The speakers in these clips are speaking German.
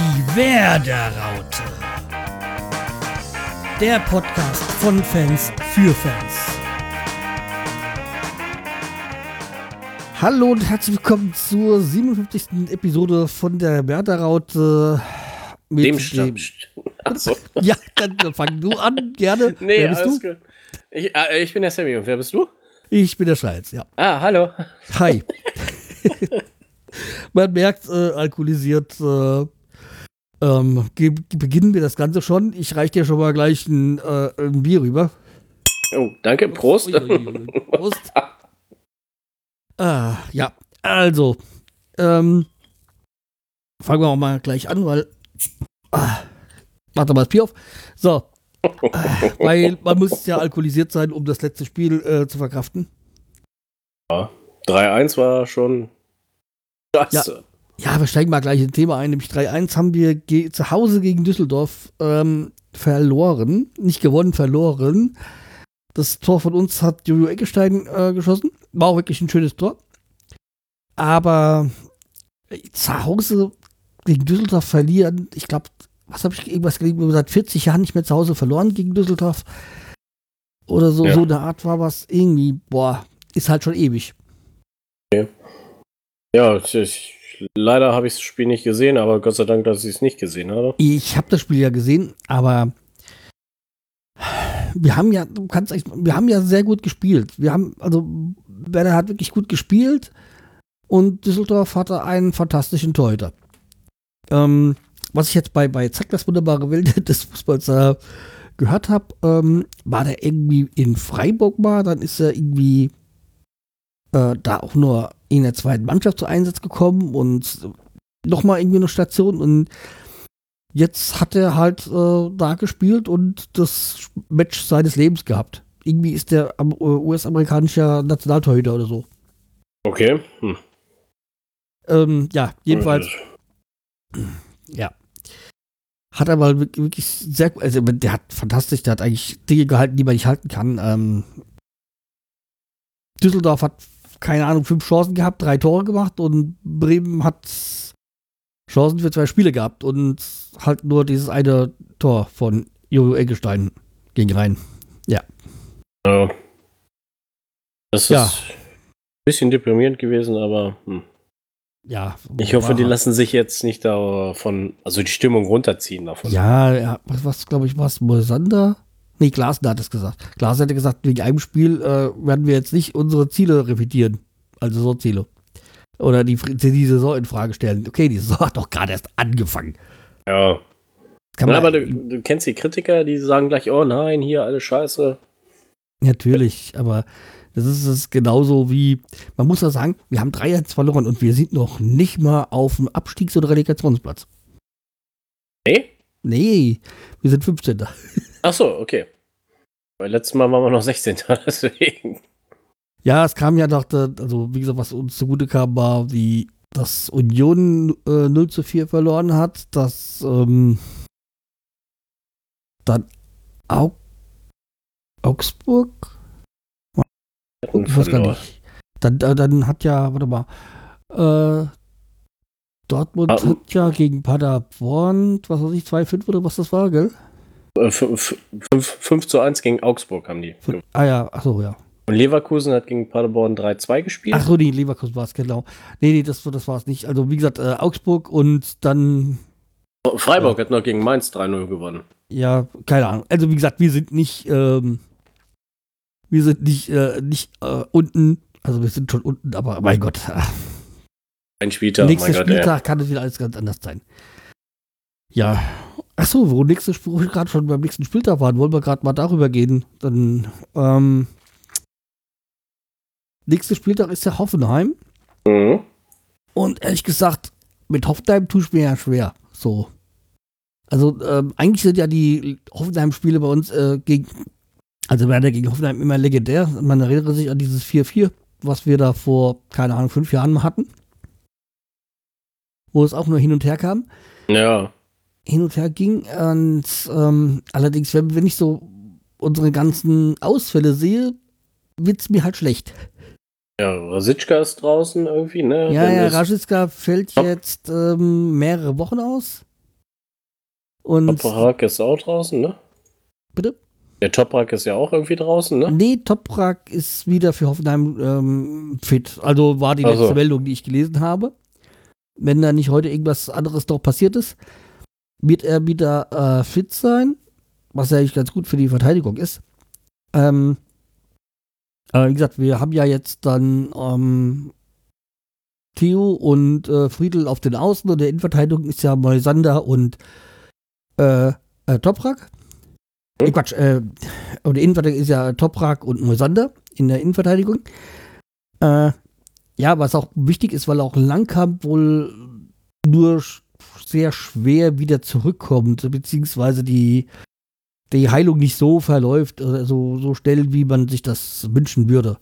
Die Werderaute. Der Podcast von Fans für Fans. Hallo und herzlich willkommen zur 57. Episode von der Werderaute. Mit dem Stamm. Achso. Ja, dann fang du an, gerne. Nee, wer bist du? Gut. Ich, äh, ich bin der Sammy und wer bist du? Ich bin der Scheiß, ja. Ah, hallo. Hi. Man merkt, äh, alkoholisiert äh, ähm, beginnen wir das Ganze schon. Ich reiche dir schon mal gleich ein, äh, ein Bier rüber. Oh, danke. Prost. Prost. ah, ja, also, ähm, fangen wir auch mal gleich an, weil. Ah, warte mal das Bier auf. So. weil man muss ja alkoholisiert sein, um das letzte Spiel äh, zu verkraften. Ja, 3-1 war schon ja, ja, wir steigen mal gleich ins Thema ein. Nämlich 3-1 haben wir zu Hause gegen Düsseldorf ähm, verloren. Nicht gewonnen, verloren. Das Tor von uns hat Jojo Eckestein äh, geschossen. War auch wirklich ein schönes Tor. Aber äh, zu Hause gegen Düsseldorf verlieren, ich glaube, was habe ich irgendwas gelesen, seit 40 Jahren nicht mehr zu Hause verloren gegen Düsseldorf. Oder so, ja. so eine Art war was irgendwie, boah, ist halt schon ewig. Okay. Ja, ich, leider habe ich das Spiel nicht gesehen, aber Gott sei Dank, dass ich es nicht gesehen habe. Ich habe das Spiel ja gesehen, aber wir haben ja, du kannst wir haben ja sehr gut gespielt. Wir haben, also Werder hat wirklich gut gespielt und Düsseldorf hatte einen fantastischen Torhüter. Ähm, was ich jetzt bei, bei Zack, das wunderbare Welt des Fußballs äh, gehört habe, ähm, war der irgendwie in Freiburg mal, dann ist er irgendwie äh, da auch nur in der zweiten Mannschaft zu Einsatz gekommen und nochmal irgendwie eine Station und jetzt hat er halt äh, da gespielt und das Match seines Lebens gehabt. Irgendwie ist der äh, US-amerikanischer Nationaltorhüter oder so. Okay. Hm. Ähm, ja, jedenfalls. Ja. Hat er mal wirklich sehr, also der hat fantastisch, der hat eigentlich Dinge gehalten, die man nicht halten kann. Ähm, Düsseldorf hat keine Ahnung, fünf Chancen gehabt, drei Tore gemacht und Bremen hat Chancen für zwei Spiele gehabt und halt nur dieses eine Tor von Jojo Eggestein ging rein. Ja. ja. Das ist ja. ein bisschen deprimierend gewesen, aber hm. ja. Ich hoffe, die lassen sich jetzt nicht davon, also die Stimmung runterziehen davon. Ja, ja was, was glaube ich, was Mosander? Nee, Glasner hat es gesagt. Glasner hätte gesagt, wegen einem Spiel äh, werden wir jetzt nicht unsere Ziele revidieren. Also so Ziele. Oder die, die Saison in Frage stellen. Okay, die Saison hat doch gerade erst angefangen. Ja. ja aber du, du, kennst die Kritiker, die sagen gleich, oh nein, hier alles scheiße. Natürlich, aber das ist es genauso wie, man muss ja sagen, wir haben 3-1 verloren und wir sind noch nicht mal auf dem Abstiegs- oder Relegationsplatz. Nee? Nee, wir sind 15. Ach so, okay. Weil letztes Mal waren wir noch 16. deswegen. Ja, es kam ja noch, also wie gesagt, was uns zugute kam, war, wie dass Union äh, 0 zu 4 verloren hat, dass ähm, dann Au Augsburg ich weiß gar nicht. Dann, dann hat ja, warte mal, äh, Dortmund ah, hat ja gegen Paderborn, was weiß ich, 2-5 oder was das war, gell? 5, äh, 5 zu 1 gegen Augsburg haben die. Ah ja, achso, ja. Und Leverkusen hat gegen Paderborn 3-2 gespielt. Achso, nee, Leverkusen war es, genau. Nee, nee, das, das war es nicht. Also, wie gesagt, äh, Augsburg und dann. Freiburg äh, hat noch gegen Mainz 3-0 gewonnen. Ja, keine Ahnung. Also, wie gesagt, wir sind nicht. Ähm, wir sind nicht, äh, nicht äh, unten. Also, wir sind schon unten, aber mein Gott. Ein Spieltag. Nächster Spieltag Gott, kann es wieder alles ganz anders sein. Ja. Achso, wo nächste wo wir gerade schon beim nächsten Spieltag waren, wollen wir gerade mal darüber gehen. Dann, ähm, nächster Spieltag ist ja Hoffenheim. Mhm. Und ehrlich gesagt, mit Hoffenheim tue ich mir ja schwer. So. Also, ähm, eigentlich sind ja die Hoffenheim-Spiele bei uns äh, gegen, also Werder gegen Hoffenheim immer legendär. Man erinnert sich an dieses 4-4, was wir da vor, keine Ahnung, fünf Jahren hatten wo es auch nur hin und her kam. Ja. Hin und her ging. Und ähm, allerdings, wenn, wenn ich so unsere ganzen Ausfälle sehe, wird es mir halt schlecht. Ja, Rasitschka ist draußen irgendwie, ne? Ja, ja, Rasitschka fällt jetzt ähm, mehrere Wochen aus. Und Toprak ist auch draußen, ne? Bitte? Der Toprak ist ja auch irgendwie draußen, ne? Nee, Toprak ist wieder für Hoffenheim ähm, fit. Also war die letzte so. Meldung, die ich gelesen habe. Wenn da nicht heute irgendwas anderes doch passiert ist, wird er wieder äh, fit sein, was ja eigentlich ganz gut für die Verteidigung ist. Ähm, aber wie gesagt, wir haben ja jetzt dann ähm, Theo und äh, Friedel auf den Außen und der Innenverteidigung ist ja Moisander und äh, äh, Toprak. Hm? Äh, Quatsch, äh, und der Innenverteidigung ist ja Toprak und Moisander in der Innenverteidigung. Äh, ja, was auch wichtig ist, weil auch Langkamp wohl nur sehr schwer wieder zurückkommt, beziehungsweise die, die Heilung nicht so verläuft, äh, so, schnell, wie man sich das wünschen würde.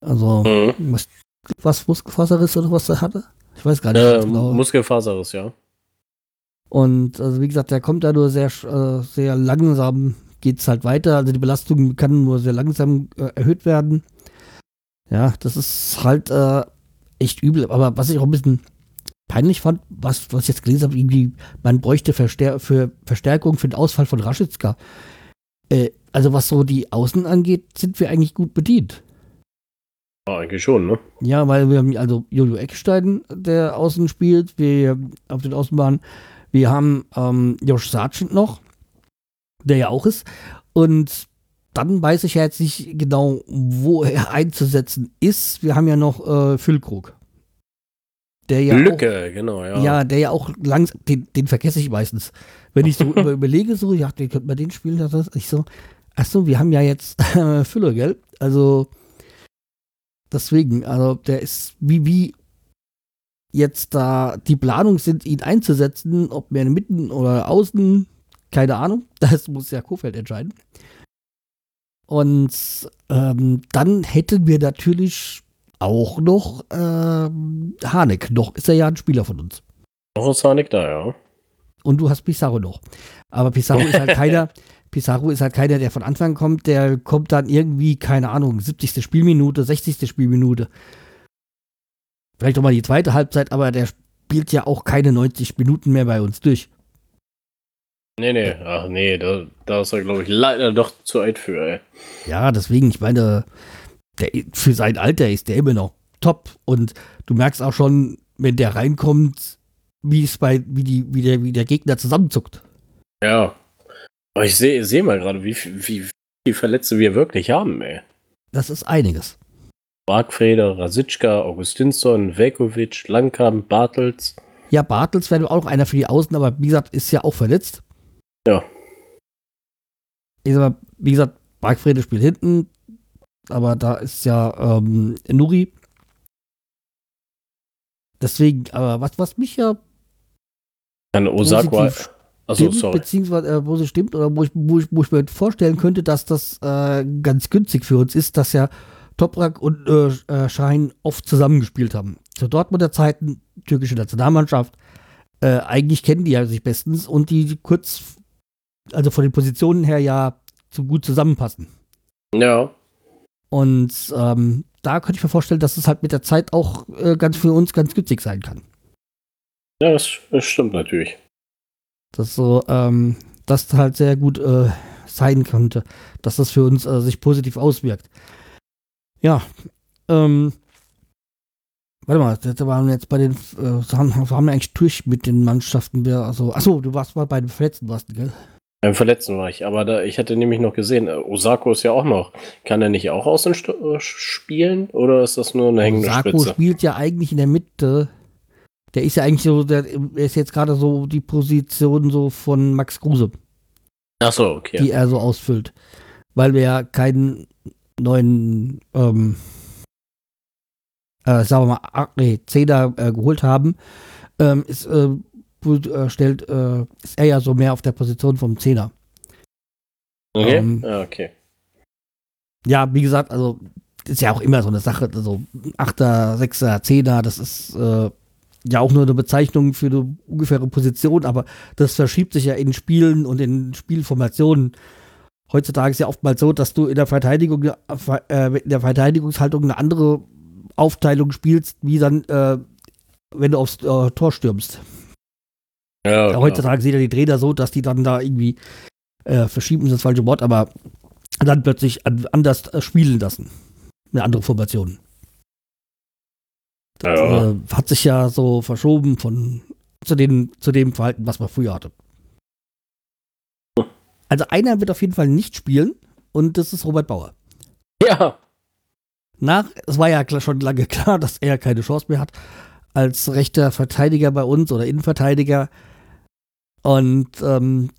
Also, Mhm. was, was Muskelfaserriss oder was er hatte? Ich weiß gar nicht. Äh, genau. Muskelfaserriss, ja. Und also wie gesagt, der kommt da nur sehr, äh, sehr langsam, geht's halt weiter. Also die Belastung kann nur sehr langsam äh, erhöht werden. Ja, das ist halt echt übel. Aber was ich auch ein bisschen peinlich fand, was, was ich jetzt gelesen habe, irgendwie, man bräuchte Verstär für Verstärkung für den Ausfall von Raschitzka. Äh, also was so die Außen angeht, sind wir eigentlich gut bedient. Ja, eigentlich schon, ne? Ja, weil wir haben also Jojo Eckstein, der außen spielt, wir auf den Außenbahnen. Wir haben ähm, Josh Sargent noch, der ja auch ist. Und dann weiß ich ja jetzt nicht genau, wo er einzusetzen ist. Wir haben ja noch äh, Füllkrug. Der ja Lücke, genau, ja. Auch, ja, der ja auch langsam, den, den vergesse ich meistens. Wenn ich so über, überlege, so, ja, den könnte man den spielen, das ist ich so, ach so, wir haben ja jetzt äh, Füller, gell? Also, deswegen, also, der ist, wie, wie jetzt da die Planung sind, ihn einzusetzen, ob mehr mitten oder außen, keine Ahnung, das muss ja Kofeld entscheiden. Und ähm, dann hätten wir natürlich auch noch ähm, Hanek. Noch ist er ja ein Spieler von uns. Noch ist Hanik da, ja. Und du hast Pizarro noch. Aber Pizarro ist halt keiner, Pizarro ist halt keiner, der von Anfang kommt, der kommt dann irgendwie, keine Ahnung, 70. Spielminute, 60. Spielminute. Vielleicht auch mal die zweite Halbzeit, aber der spielt ja auch keine 90 Minuten mehr bei uns durch. Nee, nee, ach nee, da, da ist er, glaube ich, leider doch zu alt für, ey. Ja, deswegen, ich meine, der, für sein Alter ist der immer noch top. Und du merkst auch schon, wenn der reinkommt, wie es bei, wie die, wie der, wie der Gegner zusammenzuckt. Ja. Aber ich sehe seh mal gerade, wie, viel- wie viele Verletzte wir wirklich haben, ey. Das ist einiges. Bargfreder, Rasitschka, Augustinsson, Velkovic, Langkamp, Bartels. Ja, Bartels wäre auch noch einer für die Außen, aber wie gesagt, ist ja auch verletzt. Ja. Ich sag mal, wie gesagt, Bargfrede spielt hinten, aber da ist ja ähm, Nuri. Deswegen, aber was, was mich ja Dann Osaka. Stimmt, sorry. beziehungsweise äh, wo sie stimmt oder wo ich, wo, ich, wo ich mir vorstellen könnte, dass das äh, ganz günstig für uns ist, dass ja Toprak und äh, äh, Schein oft zusammengespielt haben. Zu Dortmunder Zeiten, türkische Nationalmannschaft, äh, eigentlich kennen die ja sich bestens und die kurz, also von den Positionen her ja zu gut zusammenpassen. Ja. Und ähm, da könnte ich mir vorstellen, dass es halt mit der Zeit auch äh, ganz für uns ganz günstig sein kann. Ja, das, das stimmt natürlich. Das so, ähm, das halt sehr gut äh, sein könnte, dass das für uns äh, sich positiv auswirkt. Ja, ähm, warte mal, da waren wir jetzt bei den, äh, haben, wir eigentlich durch mit den Mannschaften. Wir, also, achso, du warst mal bei den Verletzten, warst du, gell? Beim Verletzten war ich, aber da, ich hatte nämlich noch gesehen, äh, Osako ist ja auch noch. Kann er nicht auch außen äh, spielen oder ist das nur eine hängende Sako Spitze? spielt ja eigentlich in der Mitte. Der ist ja eigentlich so, der, ist jetzt gerade so die Position so von Max Kruse. Achso, okay. die er so ausfüllt. Weil wir ja keinen neuen, ähm, äh, sagen wir mal, nee, Zehner äh, geholt haben, ähm, ist, äh, äh, stellt, äh, ist er ja so mehr auf der Position vom Zehner. okay. ähm, ja, okay. Ja, wie gesagt, also ist ja auch immer so eine Sache, also Achter, Sechser, Zehner, das ist äh, ja auch nur eine Bezeichnung für eine ungefähre Position, aber das verschiebt sich ja in Spielen und in Spielformationen. Heutzutage ist ja oftmals so, dass du in der Verteidigung, äh, in der Verteidigungshaltung eine andere Aufteilung spielst, wie dann, äh, wenn du aufs äh, Tor stürmst. Ja, Heutzutage sieht er die Trainer so, dass die dann da irgendwie äh, verschieben, ist das falsche Wort, aber dann plötzlich anders äh, spielen lassen. Eine andere Formation. Das ja. äh, hat sich ja so verschoben von zu, den, zu dem Verhalten, was man früher hatte. Also einer wird auf jeden Fall nicht spielen und das ist Robert Bauer. Ja. Nach, es war ja schon lange klar, dass er keine Chance mehr hat als rechter Verteidiger bei uns oder Innenverteidiger. Und ähm,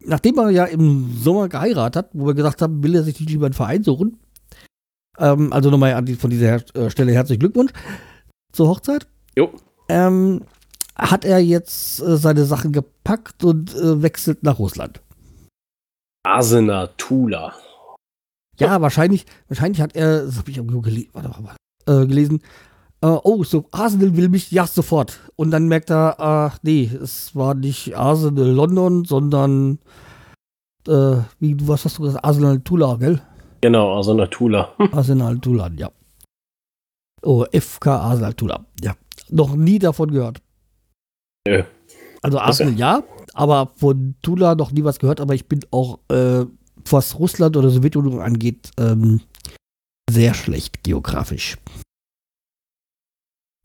nachdem er ja im Sommer geheiratet hat, wo wir gesagt haben, will er sich nicht lieber einen Verein suchen. Ähm, also nochmal von dieser äh, Stelle herzlichen Glückwunsch zur Hochzeit. Jo. Ähm, hat er jetzt äh, seine Sachen gepackt und äh, wechselt nach Russland. Asena Tula. Ja, wahrscheinlich, wahrscheinlich hat er, das habe ich irgendwo gele warte, warte, äh, gelesen, äh, oh, so Arsenal will mich, ja, sofort. Und dann merkt er, ach nee, es war nicht Arsenal London, sondern, äh, wie, was hast du gesagt, Arsenal Tula, gell? Genau, Arsenal Tula. Arsenal Tula, ja. Oh, FK Arsenal Tula, ja. Noch nie davon gehört. Nö. Also Arsenal ja, aber von Tula noch nie was gehört, aber ich bin auch, äh, was Russland oder Sowjetunion angeht, ähm, sehr schlecht geografisch.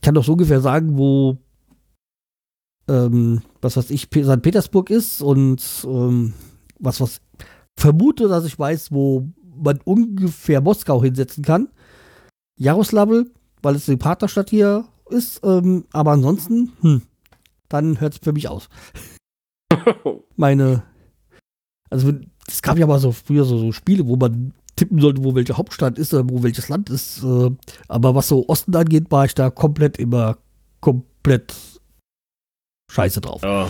Ich kann doch so ungefähr sagen, wo ähm, was weiß ich, St. Petersburg ist und ähm, was was vermute, dass ich weiß, wo man ungefähr Moskau hinsetzen kann. Jaroslavl, weil es die Partnerstadt hier ist, ähm, aber ansonsten, hm, dann hört es für mich aus. Meine, also es gab ja mal so früher so, so, Spiele, wo man tippen sollte, wo welche Hauptstadt ist oder wo welches Land ist. Äh, aber was so Osten angeht, war ich da komplett immer komplett scheiße drauf. Ja.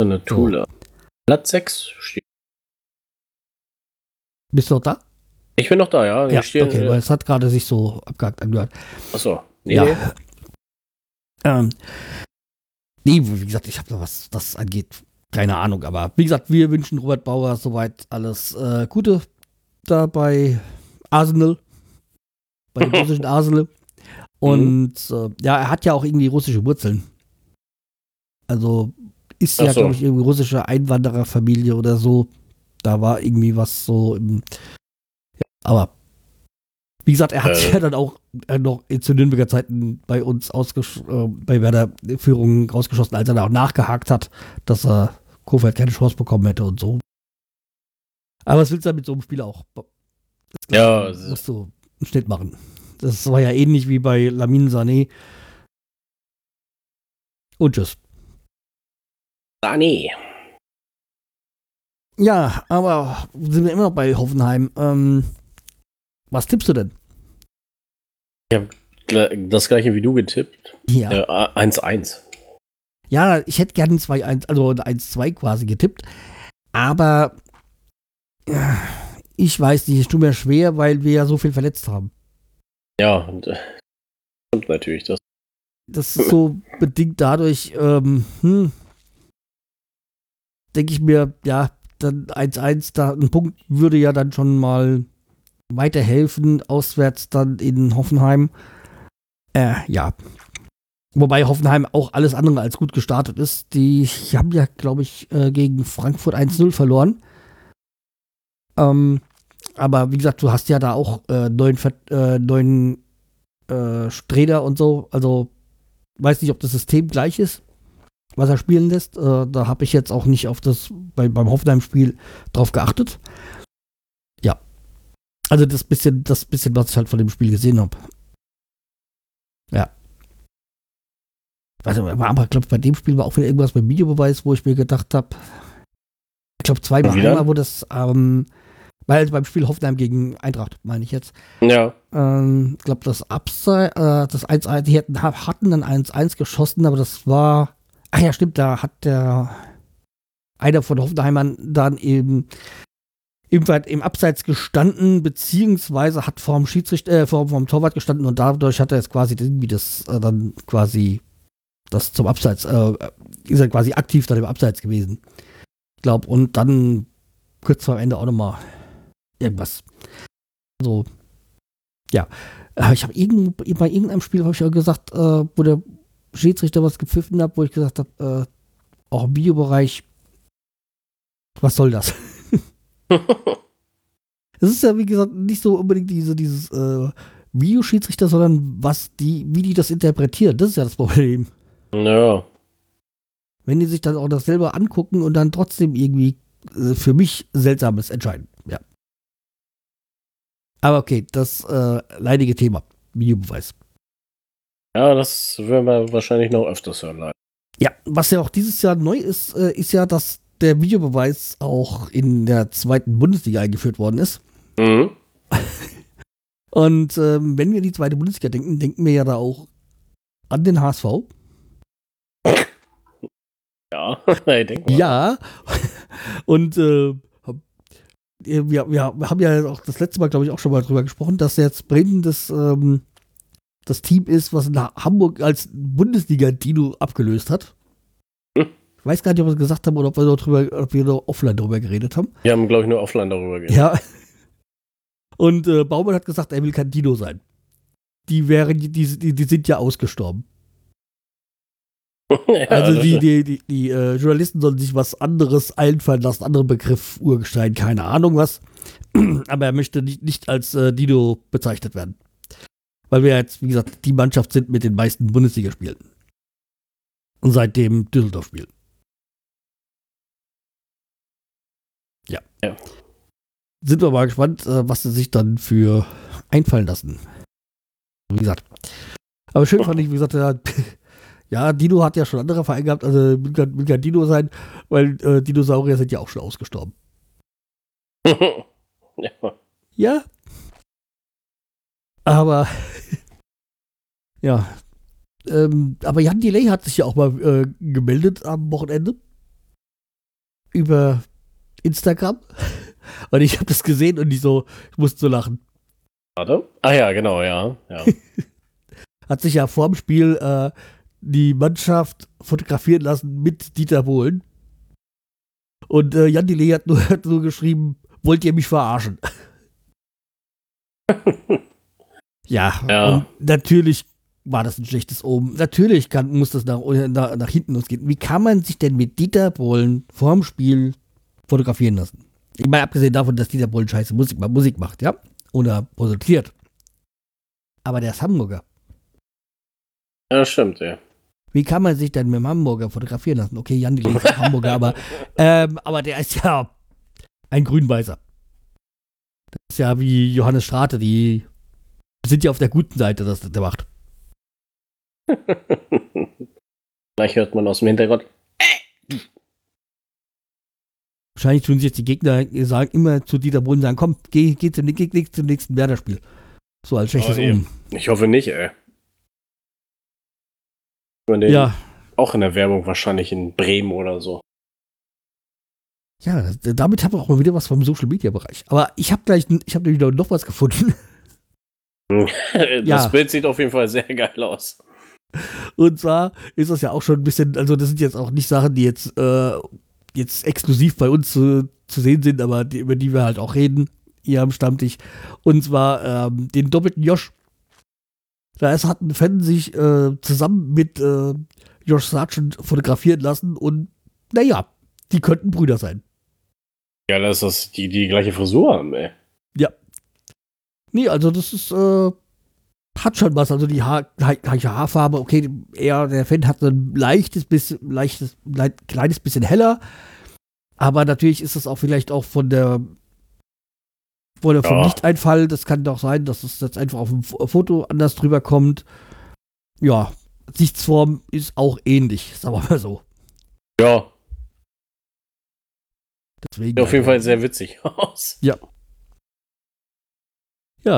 Eine Tula. So. Platz 6 steht. Bist du noch da? Ich bin noch da, ja. ja stehe, okay, äh, weil es hat gerade sich so abgehakt angehört. Achso. Nee, ja. Nee. Ähm, nee, wie gesagt, ich habe noch was das angeht. Keine Ahnung, aber wie gesagt, wir wünschen Robert Bauer soweit alles äh, Gute da bei Arsenal. Bei dem russischen Arsenal. Und mhm. äh, ja, er hat ja auch irgendwie russische Wurzeln. Also ist ja, so. glaube ich, irgendwie russische Einwandererfamilie oder so. Da war irgendwie was so im. Ja, aber wie gesagt, er hat äh. ja dann auch äh, noch zu Nürnberger Zeiten bei uns ausgesch äh, bei Werder Führung rausgeschossen, als er da auch nachgehakt hat, dass er Kofeld keine Chance bekommen hätte und so. Aber was willst du mit so einem Spiel auch? Ja, musst du einen Schnitt machen. Das war ja ähnlich wie bei Lamin Sané. Und tschüss. Sané. Ja, aber sind wir immer noch bei Hoffenheim. Ähm, was tippst du denn? Ich habe das gleiche wie du getippt. Ja. 1-1. Äh, ja, ich hätte gerne 2-1, also 1-2 quasi getippt. Aber ich weiß nicht, es tut mir schwer, weil wir ja so viel verletzt haben. Ja, und, äh, stimmt natürlich das. Das ist so bedingt dadurch, ähm, hm, denke ich mir, ja, dann 1-1, da ein Punkt würde ja dann schon mal weiterhelfen, auswärts dann in Hoffenheim. Äh, ja. Wobei Hoffenheim auch alles andere als gut gestartet ist. Die haben ja, glaube ich, äh, gegen Frankfurt 1-0 verloren. Ähm, aber wie gesagt, du hast ja da auch äh, neun, äh, neun äh, Sträder und so. Also weiß nicht, ob das System gleich ist, was er spielen lässt. Äh, da habe ich jetzt auch nicht auf das bei, beim Hoffenheim-Spiel drauf geachtet. Ja. Also das bisschen, das bisschen, was ich halt von dem Spiel gesehen habe. Ja. Also, aber ich glaube, bei dem Spiel war auch wieder irgendwas beim Videobeweis, wo ich mir gedacht habe, ich glaube zweimal, einmal, wo das ähm, weil beim Spiel Hoffenheim gegen Eintracht, meine ich jetzt. Ja. Ähm, ich glaube, das Abseits, äh, das 1-1, die hätten, hatten dann 1-1 geschossen, aber das war. Ach ja, stimmt, da hat der einer von Hoffenheimern dann eben im, im Abseits gestanden, beziehungsweise hat vorm Schiedsrichter, äh, vorm, vorm Torwart gestanden und dadurch hat er jetzt quasi irgendwie das äh, dann quasi das zum Abseits, äh, ist er quasi aktiv dann im Abseits gewesen. Ich glaube, und dann kurz vor Ende auch nochmal irgendwas. So, ja. Ich habe irgend, bei irgendeinem Spiel habe ich ja gesagt, äh, wo der Schiedsrichter was gepfiffen habe, wo ich gesagt habe, äh, auch im Videobereich, was soll das? Es ist ja, wie gesagt, nicht so unbedingt diese, dieses äh, Videoschiedsrichter, sondern was die, wie die das interpretieren. Das ist ja das Problem. Ja. Wenn die sich dann auch das selber angucken und dann trotzdem irgendwie äh, für mich Seltsames entscheiden. Aber okay, das äh, leidige Thema. Videobeweis. Ja, das werden wir wahrscheinlich noch öfters hören. Leider. Ja, was ja auch dieses Jahr neu ist, äh, ist ja, dass der Videobeweis auch in der zweiten Bundesliga eingeführt worden ist. Mhm. Und ähm, wenn wir an die zweite Bundesliga denken, denken wir ja da auch an den HSV. Ja, ich denke mal. Ja. Und äh, wir, wir haben ja auch das letzte Mal, glaube ich, auch schon mal drüber gesprochen, dass jetzt Bremen das, ähm, das Team ist, was in Hamburg als Bundesliga-Dino abgelöst hat. Hm. Ich weiß gar nicht, ob wir es gesagt haben oder ob wir noch drüber, ob wir noch offline darüber geredet haben. Wir haben, glaube ich, nur offline darüber geredet. Ja. Und äh, Baumann hat gesagt, er will kein Dino sein. Die wären, die, die, die sind ja ausgestorben. Ja, Also die, die, die, die äh, Journalisten sollen sich was anderes einfallen lassen, anderen Begriff, Urgestein, keine Ahnung was. Aber er möchte nicht, nicht als äh, Dino bezeichnet werden. Weil wir jetzt, wie gesagt, die Mannschaft sind mit den meisten Bundesligaspielen. Und seitdem Düsseldorf spielen. Ja. Ja. Sind wir mal gespannt, äh, was sie sich dann für einfallen lassen. Wie gesagt. Aber schön fand ich, wie gesagt, ja, Dino hat ja schon andere Vereine gehabt, also will kein, will kein Dino sein, weil äh, Dinosaurier sind ja auch schon ausgestorben. ja. Ja. Aber ja. Ähm, aber Jan Delay hat sich ja auch mal äh, gemeldet am Wochenende über Instagram. Und ich habe das gesehen und ich so, ich musste so lachen. Warte. Ah ja, genau, ja. ja. Hat sich ja vorm Spiel äh, die Mannschaft fotografieren lassen mit Dieter Bohlen. Und äh, Jan Delay hat nur, hat nur geschrieben, wollt ihr mich verarschen? ja, Ja. und natürlich war das ein schlechtes Omen. Natürlich kann, muss das nach, nach, nach hinten losgehen. Wie kann man sich denn mit Dieter Bohlen vorm Spiel fotografieren lassen? Ich meine, abgesehen davon, dass Dieter Bohlen scheiße Musik, Musik macht, ja? Oder produziert. Aber der ist Hamburger. ja, stimmt, ja. Wie kann man sich denn mit dem Hamburger fotografieren lassen? Okay, Jan die ist Hamburger, aber, ähm, aber der ist ja ein Grünweißer. Das ist ja wie Johannes Strate, die sind ja auf der guten Seite, das der macht. Vielleicht hört man aus dem Hintergrund. Wahrscheinlich tun sich jetzt die Gegner sagen immer zu Dieter Bohlen sagen, komm, geh, geh, zum, geh, geh zum nächsten Werder-Spiel. So als schlechtes Oh, je. Omen. Ich hoffe nicht, ey. Man den Ja, Auch in der Werbung wahrscheinlich in Bremen oder so. ja, damit haben wir auch mal wieder was vom Social-Media-Bereich. Aber ich habe gleich, ich habe wieder noch was gefunden. das Ja. Bild sieht auf jeden Fall sehr geil aus. Und zwar ist das ja auch schon ein bisschen, also das sind jetzt auch nicht Sachen, die jetzt, äh, jetzt exklusiv bei uns zu, zu sehen sind, aber die, über die wir halt auch reden hier am Stammtisch. Und zwar ähm, den doppelten Josh. Da ist, hat ein Fan sich äh, zusammen mit äh, Josh Sargent fotografieren lassen und naja, die könnten Brüder sein. Ja, das die, die gleiche Frisur haben, ey. Nee, also das ist, äh, hat schon was. Also die Haar, gleiche Haarfarbe, okay, er, der Fan hat ein leichtes bisschen, leichtes, lei- kleines bisschen heller. Aber natürlich ist das auch vielleicht auch von der, von der vom Ja. Lichteinfall, das kann doch sein, dass es jetzt einfach auf dem Fo- Foto anders drüber kommt. Ja, Gesichtsform ist auch ähnlich, sagen wir mal so. Ja, Deswegen, sieht auf jeden Fall sehr witzig aus. Ja,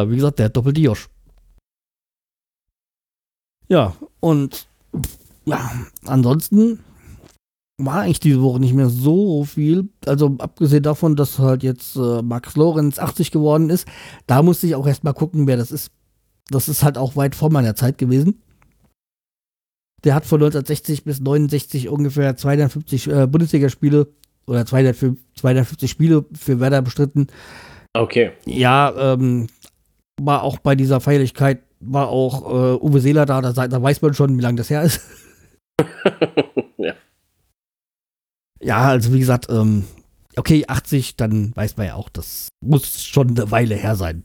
wie gesagt, der doppelte Josh. Ja, und ja, ansonsten war eigentlich diese Woche nicht mehr so viel. Also abgesehen davon, dass halt jetzt äh, Max Lorenz 80 geworden ist, da musste ich auch erstmal gucken, wer das ist. Das ist halt auch weit vor meiner Zeit gewesen. Der hat von 1960 bis 69 ungefähr 250 äh, Bundesligaspiele oder 205 250 Spiele für Werder bestritten. Okay. Ja, ähm, war auch bei dieser Feierlichkeit war auch äh, Uwe Seeler da, da, da weiß man schon, wie lange das her ist. ja. Also wie gesagt, ähm, okay, 80, dann weiß man ja auch, das muss schon eine Weile her sein.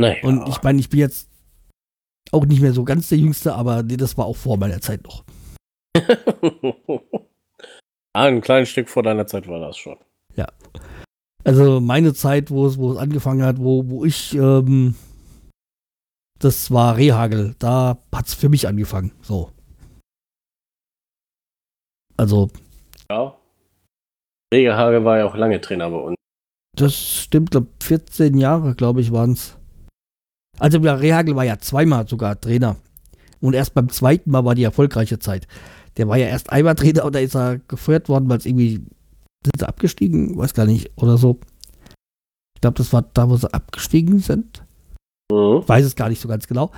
Naja. Und ich meine, ich bin jetzt auch nicht mehr so ganz der Jüngste, aber nee, das war auch vor meiner Zeit noch. ah, ein kleines Stück vor deiner Zeit war das schon. Ja. Also meine Zeit, wo es, wo es angefangen hat, wo, wo ich, ähm, das war Rehagel. Da hat es für mich angefangen. So. Also. Ja. Rehagel war ja auch lange Trainer bei uns. Das stimmt, glaube 14 Jahre, glaube ich, waren es. Also Rehagel war ja zweimal sogar Trainer. Und erst beim zweiten Mal war die erfolgreiche Zeit. Der war ja erst einmal Trainer und da ist er gefeuert worden, weil es irgendwie sind sie abgestiegen, weiß gar nicht, oder so. Ich glaube, das war da, wo sie abgestiegen sind. Mhm. Weiß es gar nicht so ganz genau.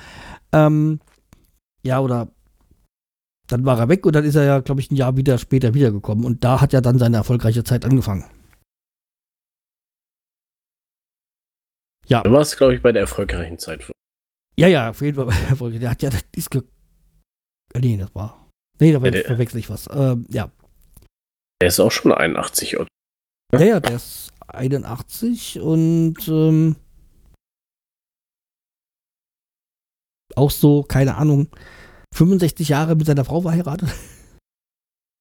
Ähm, ja, oder dann war er weg und dann ist er ja, glaube ich, ein Jahr wieder später wiedergekommen und da hat ja dann seine erfolgreiche Zeit angefangen. Ja. Du warst, glaube ich, bei der erfolgreichen Zeit. Ja, ja, auf jeden Fall bei der Erfolg. Der hat ja das ist ge äh, Nee, das war. Nee, da Ja, verwechsel ich was. Ähm, ja. Der ist auch schon 81 oder? Ja, ja, der ist 81 und ähm, auch so, keine Ahnung, 65 Jahre mit seiner Frau verheiratet.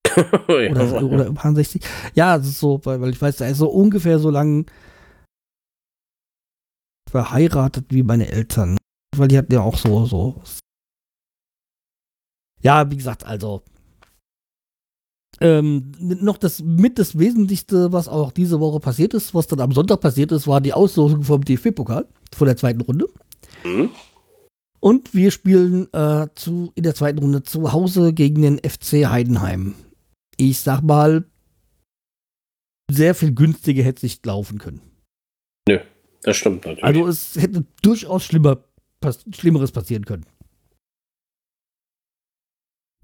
ja, oder, oder ein paar 60. Ja, das ist so, weil, weil ich weiß, er ist so ungefähr so lang verheiratet wie meine Eltern. Weil die hatten ja auch so, so. Ja, wie gesagt, also. Ähm, noch das mit das Wesentlichste, was auch diese Woche passiert ist, was dann am Sonntag passiert ist, war die Auslosung vom DFB-Pokal von der zweiten Runde. Mhm. Und wir spielen äh, zu, in der zweiten Runde zu Hause gegen den FC Heidenheim. Ich sag mal, sehr viel günstiger hätte es nicht laufen können. Das stimmt natürlich. Also es hätte durchaus schlimmer, pass Schlimmeres passieren können.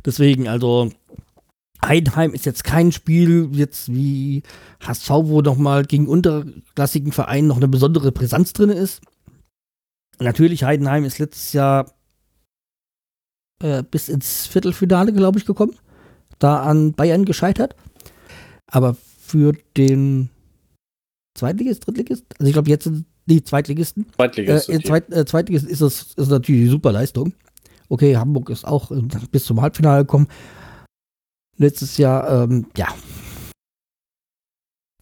Deswegen, also Heidenheim ist jetzt kein Spiel jetzt wie HSV, wo nochmal gegen unterklassigen Vereinen noch eine besondere Brisanz drin ist. Natürlich, Heidenheim ist letztes Jahr äh, bis ins Viertelfinale, glaube ich, gekommen. Da an Bayern gescheitert. Aber für den Zweitligist, Drittligist, also ich glaube jetzt sind die Zweitligisten, Zweitligist. äh, Zweit, äh, Zweitligisten ist das ist natürlich die super Leistung. Okay, Hamburg ist auch äh, bis zum Halbfinale gekommen. Letztes Jahr, ähm, ja.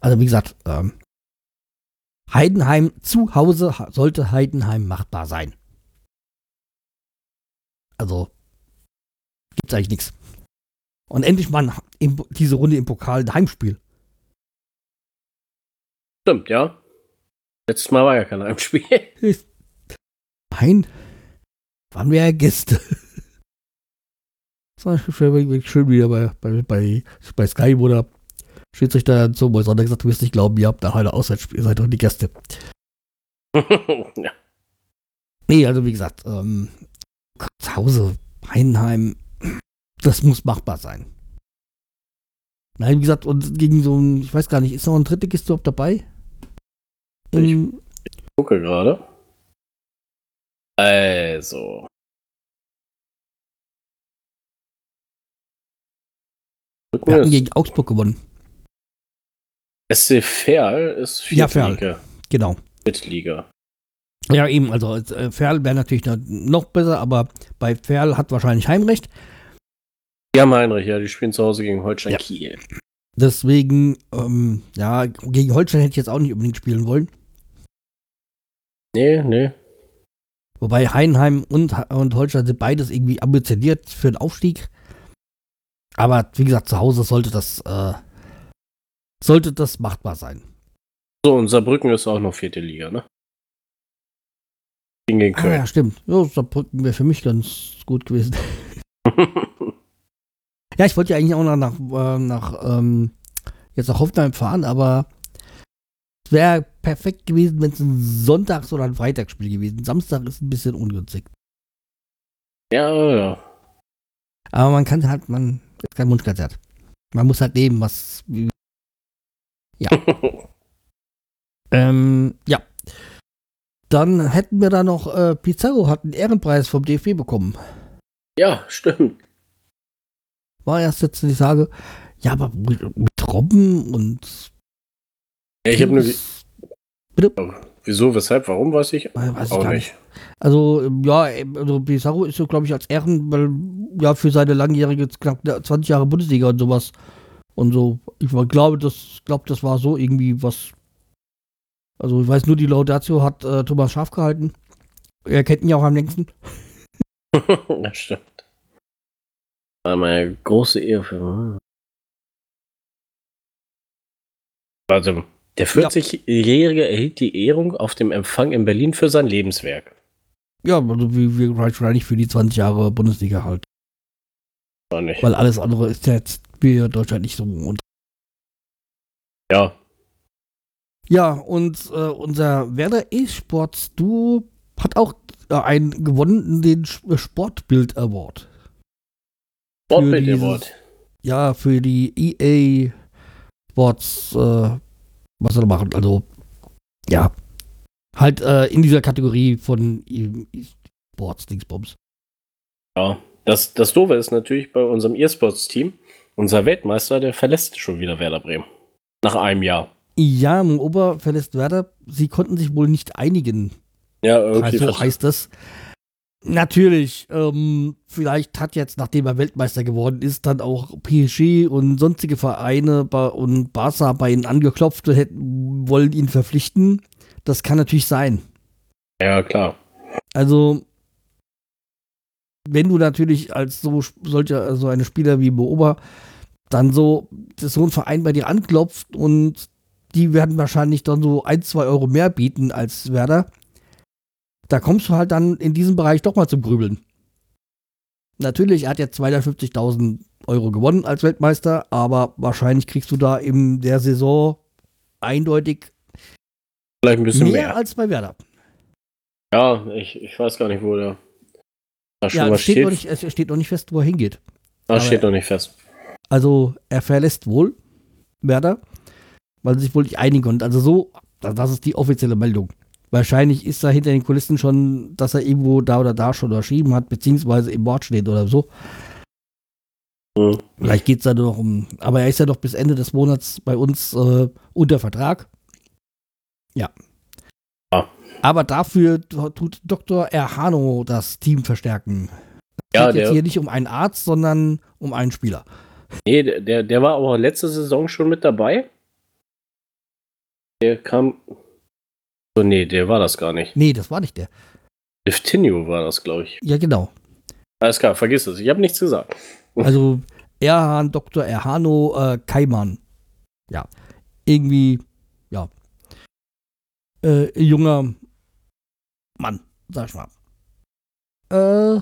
Also wie gesagt, ähm, Heidenheim zu Hause ha- sollte Heidenheim machbar sein. Also gibt's eigentlich nichts. Und endlich mal diese Runde im Pokal ein Heimspiel. Stimmt, ja. Letztes Mal war ja kein Heimspiel. Nein, waren wir ja Gäste. Das war schön, wieder bei, bei, bei, bei Sky, wo der Schiedsrichter bei Sonntag gesagt, du wirst nicht glauben, ihr habt da heute Auswärtsspiel, ihr seid doch die Gäste. ja. Nee, also wie gesagt, ähm, zu Hause, Heidenheim, das muss machbar sein. Nein, wie gesagt, und gegen so ein, ich weiß gar nicht, ist noch ein Drittligist überhaupt dabei? Im, gucke gerade. Also. wir hatten gegen Augsburg gewonnen. SC Verl ist Ja, vierte Verl. Liga. Genau. Drittliga. Ja, eben, also äh, Ferl wäre natürlich noch- besser, aber bei Ferl hat wahrscheinlich Heimrecht. Die haben Heinrich, ja, die spielen zu Hause gegen Holstein Ja. Kiel. Deswegen, ähm, ja, gegen Holstein hätte ich jetzt auch nicht unbedingt spielen wollen. Nee, nee. Wobei Heidenheim und, und Holstein sind beides irgendwie ambitioniert für den Aufstieg. Aber wie gesagt, zu Hause sollte das, äh, sollte das machbar sein. So, und Saarbrücken ist auch noch vierte Liga, ne? Gegen den Ah, Köln. ja, stimmt. Ja, Saarbrücken wäre für mich ganz gut gewesen. Ja, ich wollte ja eigentlich auch noch nach, äh, nach ähm, jetzt nach Hoffenheim fahren, aber es wäre perfekt gewesen, wenn es ein Sonntags- oder ein Freitagsspiel gewesen. Samstag ist ein bisschen ungünstig. ja, ja. Aber man kann halt, man ist kein Wunschkonzert. Man muss halt nehmen, was. Wie, ähm, ja. Dann hätten wir da noch, äh, Pizarro hat einen Ehrenpreis vom DFB bekommen. Ja, stimmt. War erst jetzt die Sage, ja, aber mit, mit Robben und. Ja, ich habe nur. Bitte? Wieso, weshalb, warum, weiß ich weiß ich auch gar nicht. Also, ähm, ja, ähm, also Pizarro ist so, glaube ich, als Ehren, weil, ja, für seine langjährige, knapp 20 Jahre Bundesliga und sowas. Und so, ich glaube, das, glaube, das war so irgendwie was. Also, ich weiß nur, die Laudatio hat äh, Thomas Schaf gehalten. Er kennt ihn ja auch am längsten. ja, stimmt. War meine große Ehe für. Warte, der 40-Jährige erhielt die Ehrung auf dem Empfang in Berlin für sein Lebenswerk. Ja, also wie wir wahrscheinlich für die 20 Jahre Bundesliga halt. War nicht. Weil alles andere ist jetzt für Deutschland nicht so. Und Ja, ja, und äh, unser Werder E-Sports Duo hat auch äh, einen gewonnen, den äh, Sportbild Award. Sportbild dieses- Award. Ja, für die EA Sports, äh, was er machen? Also, ja. Halt äh, in dieser Kategorie von E-Sports, Dingsbums. Ja, das, das Doofe ist natürlich bei unserem E-Sports-Team, unser Weltmeister, der verlässt schon wieder Werder Bremen. Nach einem Jahr. Ja, Ober verlässt Werder. Sie konnten sich wohl nicht einigen. Ja, irgendwie. Also heißt das. Natürlich, ähm, vielleicht hat jetzt, nachdem er Weltmeister geworden ist, dann auch PSG und sonstige Vereine und Barca bei ihnen angeklopft und hätten, wollen ihn verpflichten. Das kann natürlich sein. ja, klar. Also, wenn du natürlich als so solcher, so eine Spieler wie Beober dann so, dass so ein Verein bei dir anklopft und die werden wahrscheinlich dann so ein, zwei Euro mehr bieten als Werder, da kommst du halt dann in diesem Bereich doch mal zum Grübeln. Natürlich, er hat jetzt 250.000 Euro gewonnen als Weltmeister, aber wahrscheinlich kriegst du da in der Saison eindeutig Vielleicht ein bisschen mehr, mehr. als bei Werder. Ja, ich, ich weiß gar nicht, wo der. Schon Ja, es steht, steht. Noch nicht, es steht noch nicht fest, wo er hingeht. ah, aber- steht noch nicht fest. Also er verlässt wohl Werder, weil sie sich wohl nicht einigen konnten. Also so, das das ist die offizielle Meldung. Wahrscheinlich ist da hinter den Kulissen schon, dass er irgendwo da oder da schon unterschrieben hat, beziehungsweise im Wort steht oder so. Hm. Vielleicht geht es da noch um, aber er ist ja doch bis Ende des Monats bei uns äh, unter Vertrag. Ja. Aber dafür tut Dr. Erhano das Team verstärken. Es Ja, geht jetzt hier nicht um einen Arzt, sondern um einen Spieler. Nee, der- der, der war aber letzte Saison schon mit dabei. Der kam. So, nee, der war das gar nicht. Nee, das war nicht der. Liftinio war das, glaube ich. Ja, genau. Alles klar, vergiss es. Ich habe nichts gesagt. Also Erhan, Dr. Erhano äh, Kaiman. Ja. Irgendwie, ja. Äh, junger Mann, sag ich mal. Äh,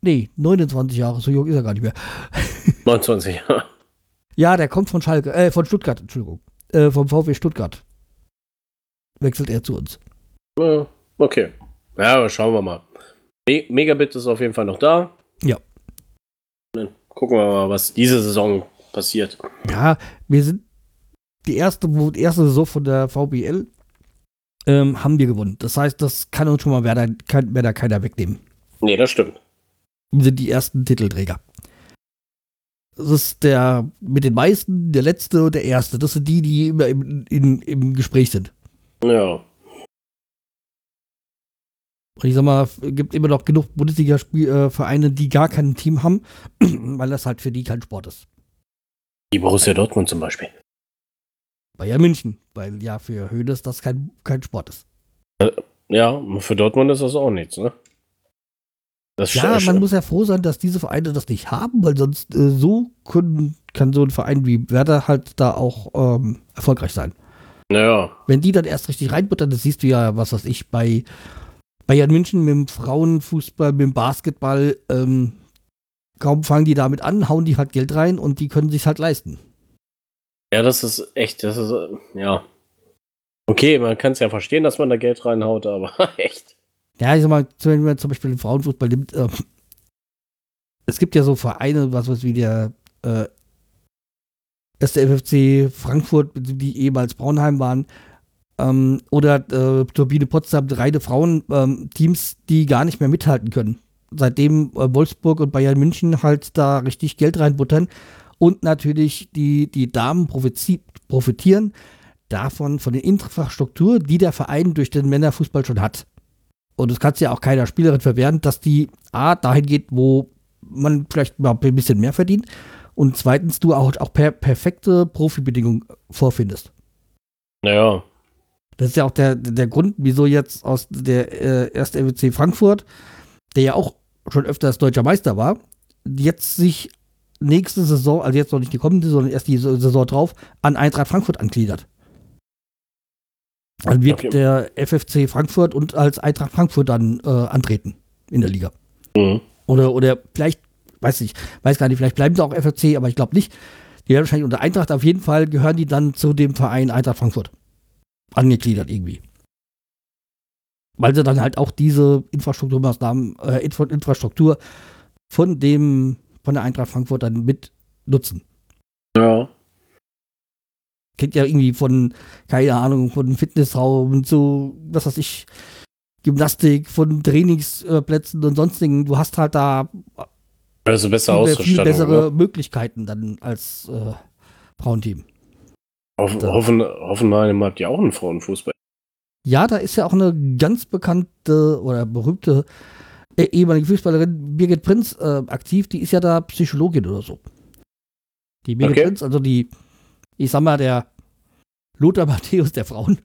nee, 29 Jahre, so jung ist er gar nicht mehr. 29 Jahre. Ja, der kommt von Schalke, äh, von Stuttgart, Entschuldigung. Äh, vom VW Stuttgart. Wechselt er zu uns. Okay. Ja, aber schauen wir mal. Me Megabit ist auf jeden Fall noch da. Ja. Dann gucken wir mal, was diese Saison passiert. Ja, wir sind die erste, die erste Saison von der VBL ähm, haben wir gewonnen. Das heißt, das kann uns schon mal Werder, kann Werder keiner wegnehmen. Nee, das stimmt. Wir sind die ersten Titelträger. Das ist der mit den meisten, der letzte und der erste. Das sind die, die immer im, in, im Gespräch sind. Ja. Und ich sag mal, es gibt immer noch genug Bundesliga-Vereine, die gar kein Team haben, weil das halt für die kein Sport ist. Die Borussia Dortmund zum Beispiel. Bayern München, weil ja für Höhnes das kein, kein Sport ist. Ja, für Dortmund ist das auch nichts, ne? Das Ja, man muss ja froh sein, dass diese Vereine das nicht haben, weil sonst äh, so können, kann so ein Verein wie Werder halt da auch ähm, erfolgreich sein. Naja, Wenn die dann erst richtig reinbuttern, das siehst du ja, was weiß ich, bei Bayern München mit dem Frauenfußball, mit dem Basketball, ähm, kaum fangen die damit an, hauen die halt Geld rein und die können sich halt leisten. Ja, das ist echt, das ist, äh, ja. Okay, man kann es ja verstehen, dass man da Geld reinhaut, aber echt. Ja, ich sag mal, wenn man zum Beispiel den Frauenfußball nimmt, ähm, es gibt ja so Vereine, was weiß wie der äh, erste FFC Frankfurt, die ehemals Braunheim waren, Ähm, oder äh, Turbine Potsdam, reine Frauenteams, ähm, die gar nicht mehr mithalten können. Seitdem äh, Wolfsburg und Bayern München halt da richtig Geld reinbuttern und natürlich die, die Damen profitieren davon, von der Infrastruktur, die der Verein durch den Männerfußball schon hat. Und es kann ja auch keiner Spielerin verwehren, dass die A, dahin geht, wo man vielleicht mal ein bisschen mehr verdient und zweitens du auch, auch per, perfekte Profibedingungen vorfindest. Naja. Das ist ja auch der, der Grund, wieso jetzt aus der äh, erste MWC Frankfurt, der ja auch schon öfters deutscher Meister war, jetzt sich nächste Saison, also jetzt noch nicht die kommende, sondern erst die Saison drauf, an Eintracht Frankfurt angliedert. Dann wird okay. der FFC Frankfurt und als Eintracht Frankfurt dann äh, antreten in der Liga. Mhm. Oder, oder vielleicht, weiß ich, weiß gar nicht, vielleicht bleiben sie auch FFC, aber ich glaube nicht. Die werden wahrscheinlich unter Eintracht auf jeden Fall gehören die dann zu dem Verein Eintracht Frankfurt. Angegliedert irgendwie. Weil sie dann halt auch diese Infrastrukturmaßnahmen, äh, Infra Infrastruktur von dem, von der Eintracht Frankfurt dann mit nutzen. Ja kennt ja irgendwie von, keine Ahnung, von Fitnessraum so, was weiß ich, Gymnastik, von Trainingsplätzen und sonstigen. Du hast halt da also besser viel, viel bessere oder? Möglichkeiten dann als äh, Frauenteam. Hoffen, hoffen, Hoffenheim habt ihr auch einen Frauenfußball. Ja, da ist ja auch eine ganz bekannte oder berühmte äh, ehemalige Fußballerin Birgit Prinz äh, aktiv. Die ist ja da Psychologin oder so. Die Birgit okay. Prinz, also die ich sag mal, der Lothar Matthäus der Frauen.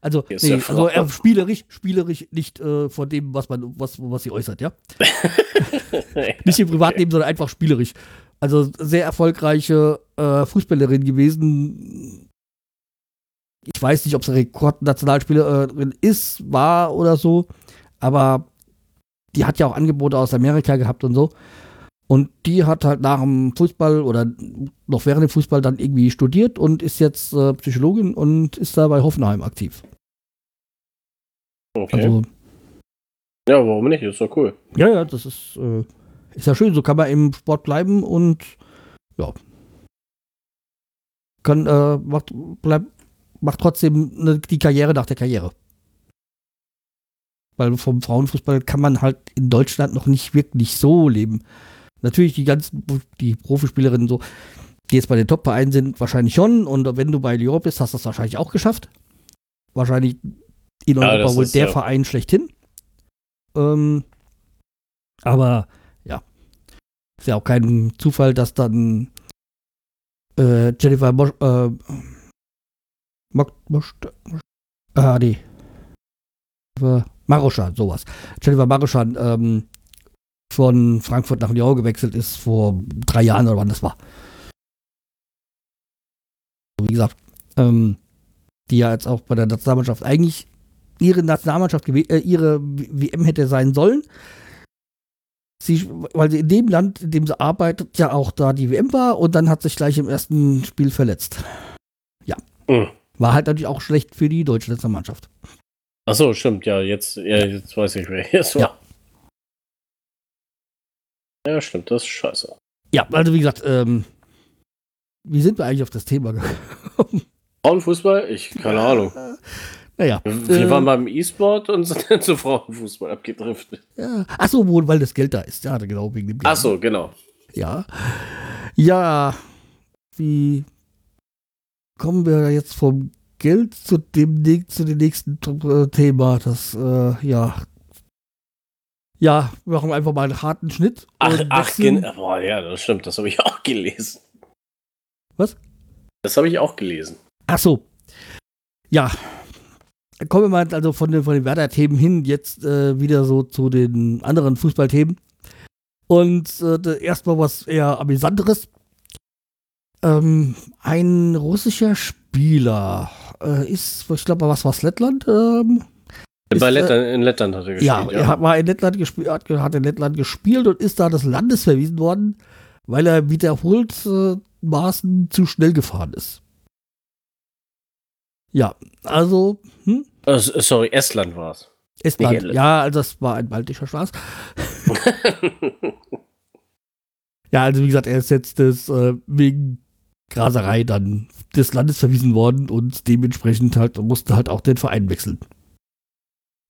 Also, nee, also er spielerisch, spielerisch nicht äh, von dem, was man, was, was sie äußert, ja. nicht im Privatleben, sondern einfach spielerisch. Also sehr erfolgreiche äh, Fußballerin gewesen. Ich weiß nicht, ob sie Rekordnationalspielerin ist, war oder so, aber die hat ja auch Angebote aus Amerika gehabt und so. Und die hat halt nach dem Fußball oder noch während dem Fußball dann irgendwie studiert und ist jetzt äh, Psychologin und ist da bei Hoffenheim aktiv. Okay. Also, ja, warum nicht? ist doch cool. Ja, ja, das ist, äh, ist ja schön. So kann man im Sport bleiben und ja. Kann, äh, macht, bleib, macht trotzdem ne, die Karriere nach der Karriere. Weil vom Frauenfußball kann man halt in Deutschland noch nicht wirklich so leben. Natürlich die ganzen, die Profispielerinnen so, die jetzt bei den Top-Vereinen sind, wahrscheinlich schon. Und wenn du bei Lyon bist, hast du das wahrscheinlich auch geschafft. Wahrscheinlich in Europa ja, wohl der ja. Verein schlechthin. Ähm, aber ja, ist ja auch kein Zufall, dass dann äh, Jennifer Mosch, äh, Mosch, Mosch, ah, nee. Maroschan, sowas. Jennifer Maroschan ähm, von Frankfurt nach Lyon gewechselt ist vor drei Jahren oder wann das war. Wie gesagt, ähm, die ja jetzt auch bei der Nationalmannschaft eigentlich ihre Nationalmannschaft, äh, ihre WM hätte sein sollen. Sie, weil sie in dem Land, in dem sie arbeitet, ja auch da die WM war und dann hat sich gleich im ersten Spiel verletzt. Ja. Mhm. War halt natürlich auch schlecht für die deutsche Nationalmannschaft. Ach so, stimmt, ja, jetzt, ja, jetzt weiß ich, wer jetzt war. Ja. Ja, stimmt, das ist scheiße. Ja, also wie gesagt, ähm, wie sind wir eigentlich auf das Thema gekommen? Frauenfußball? Ich, keine Ahnung. Naja. Wir äh, waren beim E-Sport und sind dann zu Frauenfußball abgedriftet. Ja. Achso, weil das Geld da ist. Ja, genau, wegen dem Geld. Achso, genau. Ja. Ja. Wie kommen wir jetzt vom Geld zu dem, zu dem nächsten Thema? Das, äh, ja, ja, wir machen einfach mal einen harten Schnitt. Ach, ach boah, ja, das stimmt, das habe ich auch gelesen. Was? Das habe ich auch gelesen. Ach so. Ja. Kommen wir mal also von den, von den Werder-Themen hin, jetzt äh, wieder so zu den anderen Fußballthemen. Und äh, erstmal was eher amüsanteres. Ähm, ein russischer Spieler äh, ist, ich glaube, was war es, Lettland? Ähm, bei Lettland, in Lettland hat er gespielt. Ja, ja. er war in Lettland gespielt, hat in Lettland gespielt und ist da des Landes verwiesen worden, weil er wiederholt äh, Maßen zu schnell gefahren ist. Ja, also. Hm? Uh, sorry, Estland war es. Estland, ja, also das war ein baltischer Spaß. ja, also wie gesagt, er ist jetzt das, äh, wegen Graserei dann des Landes verwiesen worden und dementsprechend halt musste halt auch den Verein wechseln.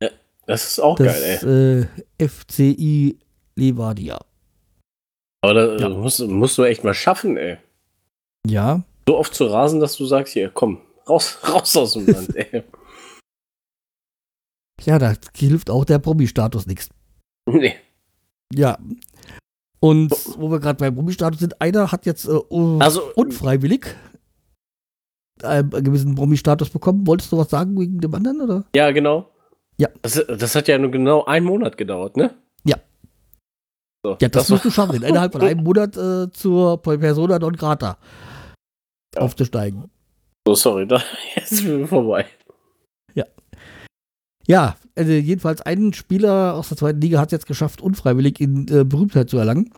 Ja, das ist auch das, geil, ey. Äh, FCI Levadia. Aber da ja. musst, musst, du echt mal schaffen, ey. Ja. So oft zu rasen, dass du sagst, hier, komm, raus, raus aus dem Land, ey. Ja, da hilft auch der Promi-Status nichts. Nee. Ja. Und wo wir gerade beim Promi-Status sind, einer hat jetzt äh, also, unfreiwillig einen gewissen Promi-Status bekommen. Wolltest du was sagen wegen dem anderen, oder? Ja, genau. Ja. Das, das hat ja nur genau einen Monat gedauert, ne? Ja. So, ja, das, das musst du schaffen, innerhalb von einem Monat äh, zur Persona non grata ja. aufzusteigen. So, sorry, da ist mir vorbei. Ja. Also jedenfalls ein Spieler aus der zweiten Liga hat es jetzt geschafft, unfreiwillig in äh, Berühmtheit zu erlangen.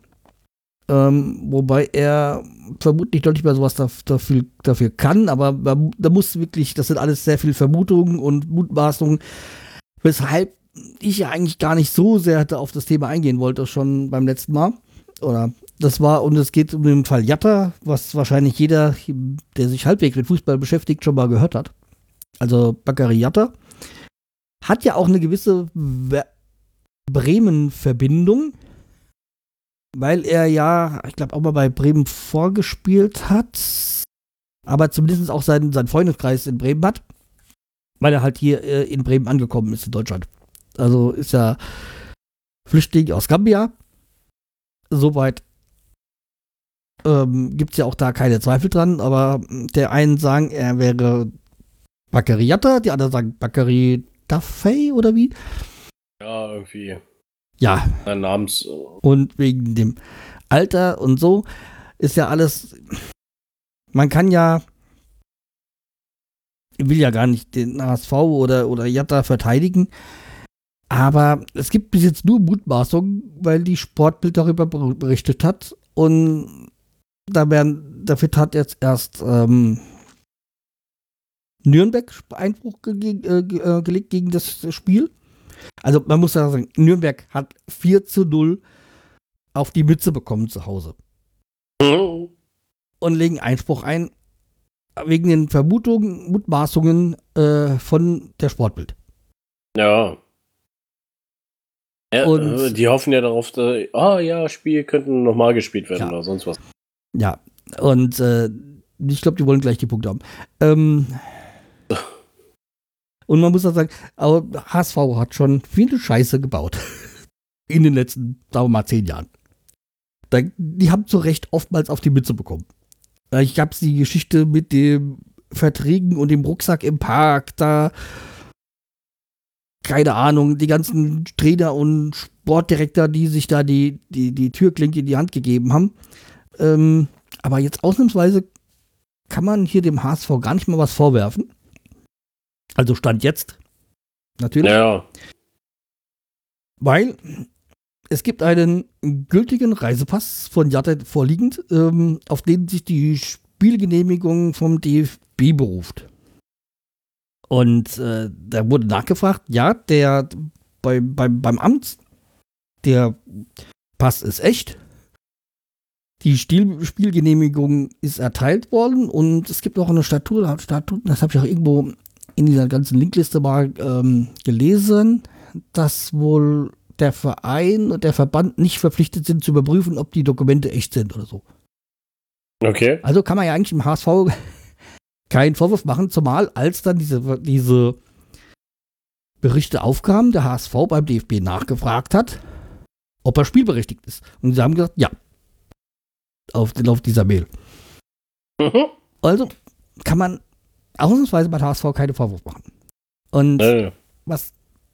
Ähm, wobei er vermutlich nicht mehr sowas dafür, dafür kann, aber da muss wirklich, das sind alles sehr viele Vermutungen und Mutmaßungen, weshalb ich ja eigentlich gar nicht so sehr auf das Thema eingehen wollte, schon beim letzten Mal. Oder das war, und es geht um den Fall Jatta, was wahrscheinlich jeder, der sich halbwegs mit Fußball beschäftigt, schon mal gehört hat. Also Bakary Jatta hat ja auch eine gewisse Bremen-Verbindung, weil er ja, ich glaube, auch mal bei Bremen vorgespielt hat, aber zumindest auch seinen, seinen Freundeskreis in Bremen hat, weil er halt hier äh, in Bremen angekommen ist in Deutschland. Also ist er Flüchtling aus Gambia. Soweit ähm, gibt es ja auch da keine Zweifel dran, aber der einen sagen, er wäre Bakariata, die anderen sagen Bakari Duffy oder wie? Ja, irgendwie. Ja. Sein Namens. Und wegen dem Alter und so ist ja alles. Man kann ja. Ich will ja gar nicht den HSV oder, oder Jatta verteidigen. Aber es gibt bis jetzt nur Mutmaßungen, weil die Sportbild darüber berichtet hat. Und da werden, dafür hat jetzt erst ähm, Nürnberg Einbruch ge äh, äh, gelegt gegen das Spiel. Also man muss sagen, Nürnberg hat 4 zu 0 auf die Mütze bekommen zu Hause. Mhm. Und legen Einspruch ein wegen den Vermutungen, Mutmaßungen äh, von der Sportbild. Ja. ja und äh, die hoffen ja darauf, dass, ah oh, ja, Spiel könnten nochmal gespielt werden ja. oder sonst was. Ja, und äh, ich glaube, die wollen gleich die Punkte haben. Ähm, und man muss auch sagen, HSV hat schon viele Scheiße gebaut. In den letzten, sagen wir mal, zehn Jahren. die haben zu Recht oftmals auf die Mütze bekommen. Ich gab die Geschichte mit dem Verträgen und dem Rucksack im Park, da keine Ahnung, die ganzen Trainer und Sportdirektor, die sich da die, die, die Türklinke in die Hand gegeben haben. Ähm, aber jetzt ausnahmsweise kann man hier dem HSV gar nicht mal was vorwerfen. Also Stand jetzt. Natürlich. Ja. Weil es gibt einen gültigen Reisepass von Jatta vorliegend, ähm, auf den sich die Spielgenehmigung vom DFB beruft. Und äh, da wurde nachgefragt, ja, der bei, beim, beim Amt, der Pass ist echt. Die Stil Spielgenehmigung ist erteilt worden und es gibt auch eine Statue, Statue das habe ich auch irgendwo in dieser ganzen Linkliste mal ähm, gelesen, dass wohl der Verein und der Verband nicht verpflichtet sind zu überprüfen, ob die Dokumente echt sind oder so. Okay. Also kann man ja eigentlich im HSV keinen Vorwurf machen, zumal als dann diese, diese Berichte aufkamen, der HSV beim DFB nachgefragt hat, ob er spielberechtigt ist. Und sie haben gesagt, ja. Auf, auf dieser Mail. Mhm. Also kann man ausnahmsweise bei HSV keine Vorwurf machen. Und äh. was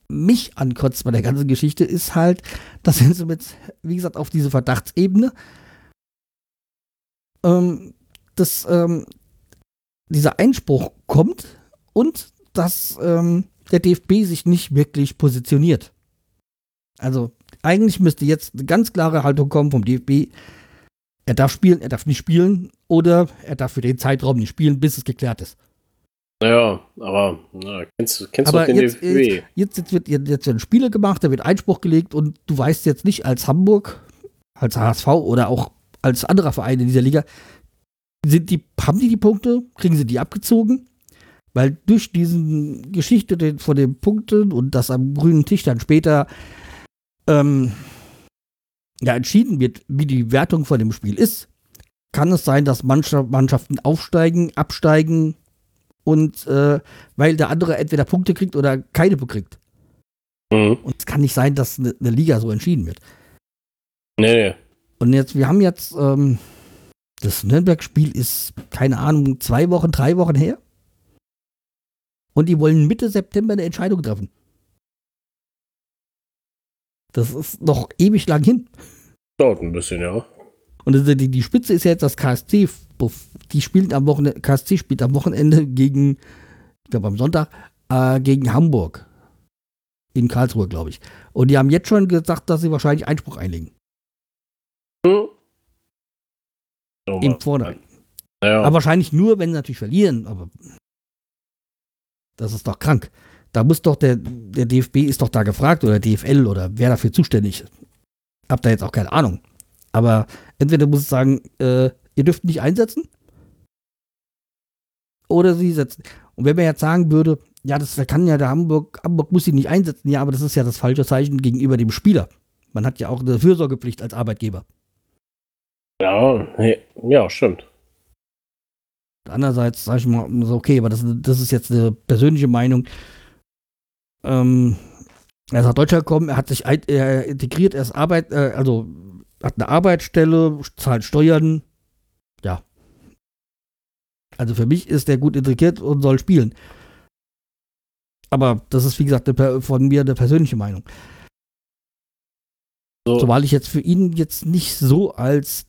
mich ankotzt bei der ganzen Geschichte ist halt, dass wenn sie mit, wie gesagt, auf diese Verdachtsebene, ähm, dass ähm, dieser Einspruch kommt und dass ähm, der DFB sich nicht wirklich positioniert. Also eigentlich müsste jetzt eine ganz klare Haltung kommen vom DFB. Er darf spielen, er darf nicht spielen oder er darf für den Zeitraum nicht spielen, bis es geklärt ist. Ja, aber na, kennst, kennst aber du den jetzt, DFB? Jetzt, jetzt, wird, jetzt werden Spiele gemacht, da wird Einspruch gelegt und du weißt jetzt nicht als Hamburg, als HSV oder auch als anderer Verein in dieser Liga, sind die, haben die die Punkte, kriegen sie die abgezogen, weil durch diese Geschichte von den Punkten und das am grünen Tisch dann später ähm, ja, entschieden wird, wie die Wertung von dem Spiel ist, kann es sein, dass manche Mannschaften aufsteigen, absteigen und äh, weil der andere entweder Punkte kriegt oder keine bekriegt. Mhm. Und es kann nicht sein, dass eine, eine Liga so entschieden wird. Nee, nee. Und jetzt, wir haben jetzt, ähm, das Nürnberg-Spiel ist, keine Ahnung, zwei Wochen, drei Wochen her. Und die wollen Mitte September eine Entscheidung treffen. Das ist noch ewig lang hin. Dauert ein bisschen, ja. Und die, die Spitze ist ja jetzt das KSC. Die spielt am Wochenende, KSC spielt am Wochenende gegen, ich glaube am Sonntag, äh, gegen Hamburg. In Karlsruhe, glaube ich. Und die haben jetzt schon gesagt, dass sie wahrscheinlich Einspruch einlegen. Hm. Im Vordergrund. Ja. Aber wahrscheinlich nur, wenn sie natürlich verlieren. Aber das ist doch krank. Da muss doch der, der DFB ist doch da gefragt oder DFL oder wer dafür zuständig ist. Hab da jetzt auch keine Ahnung. Aber entweder muss es sagen, äh, ihr dürft nicht einsetzen. Oder sie setzen. Und wenn man jetzt sagen würde, ja, das kann ja der Hamburg, Hamburg muss sie nicht einsetzen, ja, aber das ist ja das falsche Zeichen gegenüber dem Spieler. Man hat ja auch eine Fürsorgepflicht als Arbeitgeber. Ja, ja, stimmt. Andererseits sage ich mal, okay, aber das, das ist jetzt eine persönliche Meinung. Ähm, er ist nach Deutschland gekommen, er hat sich er integriert, er ist Arbeit, äh, also hat eine Arbeitsstelle, zahlt Steuern. Ja. Also für mich ist er gut integriert und soll spielen. Aber das ist, wie gesagt, von mir eine persönliche Meinung. So. Zumal ich jetzt für ihn jetzt nicht so als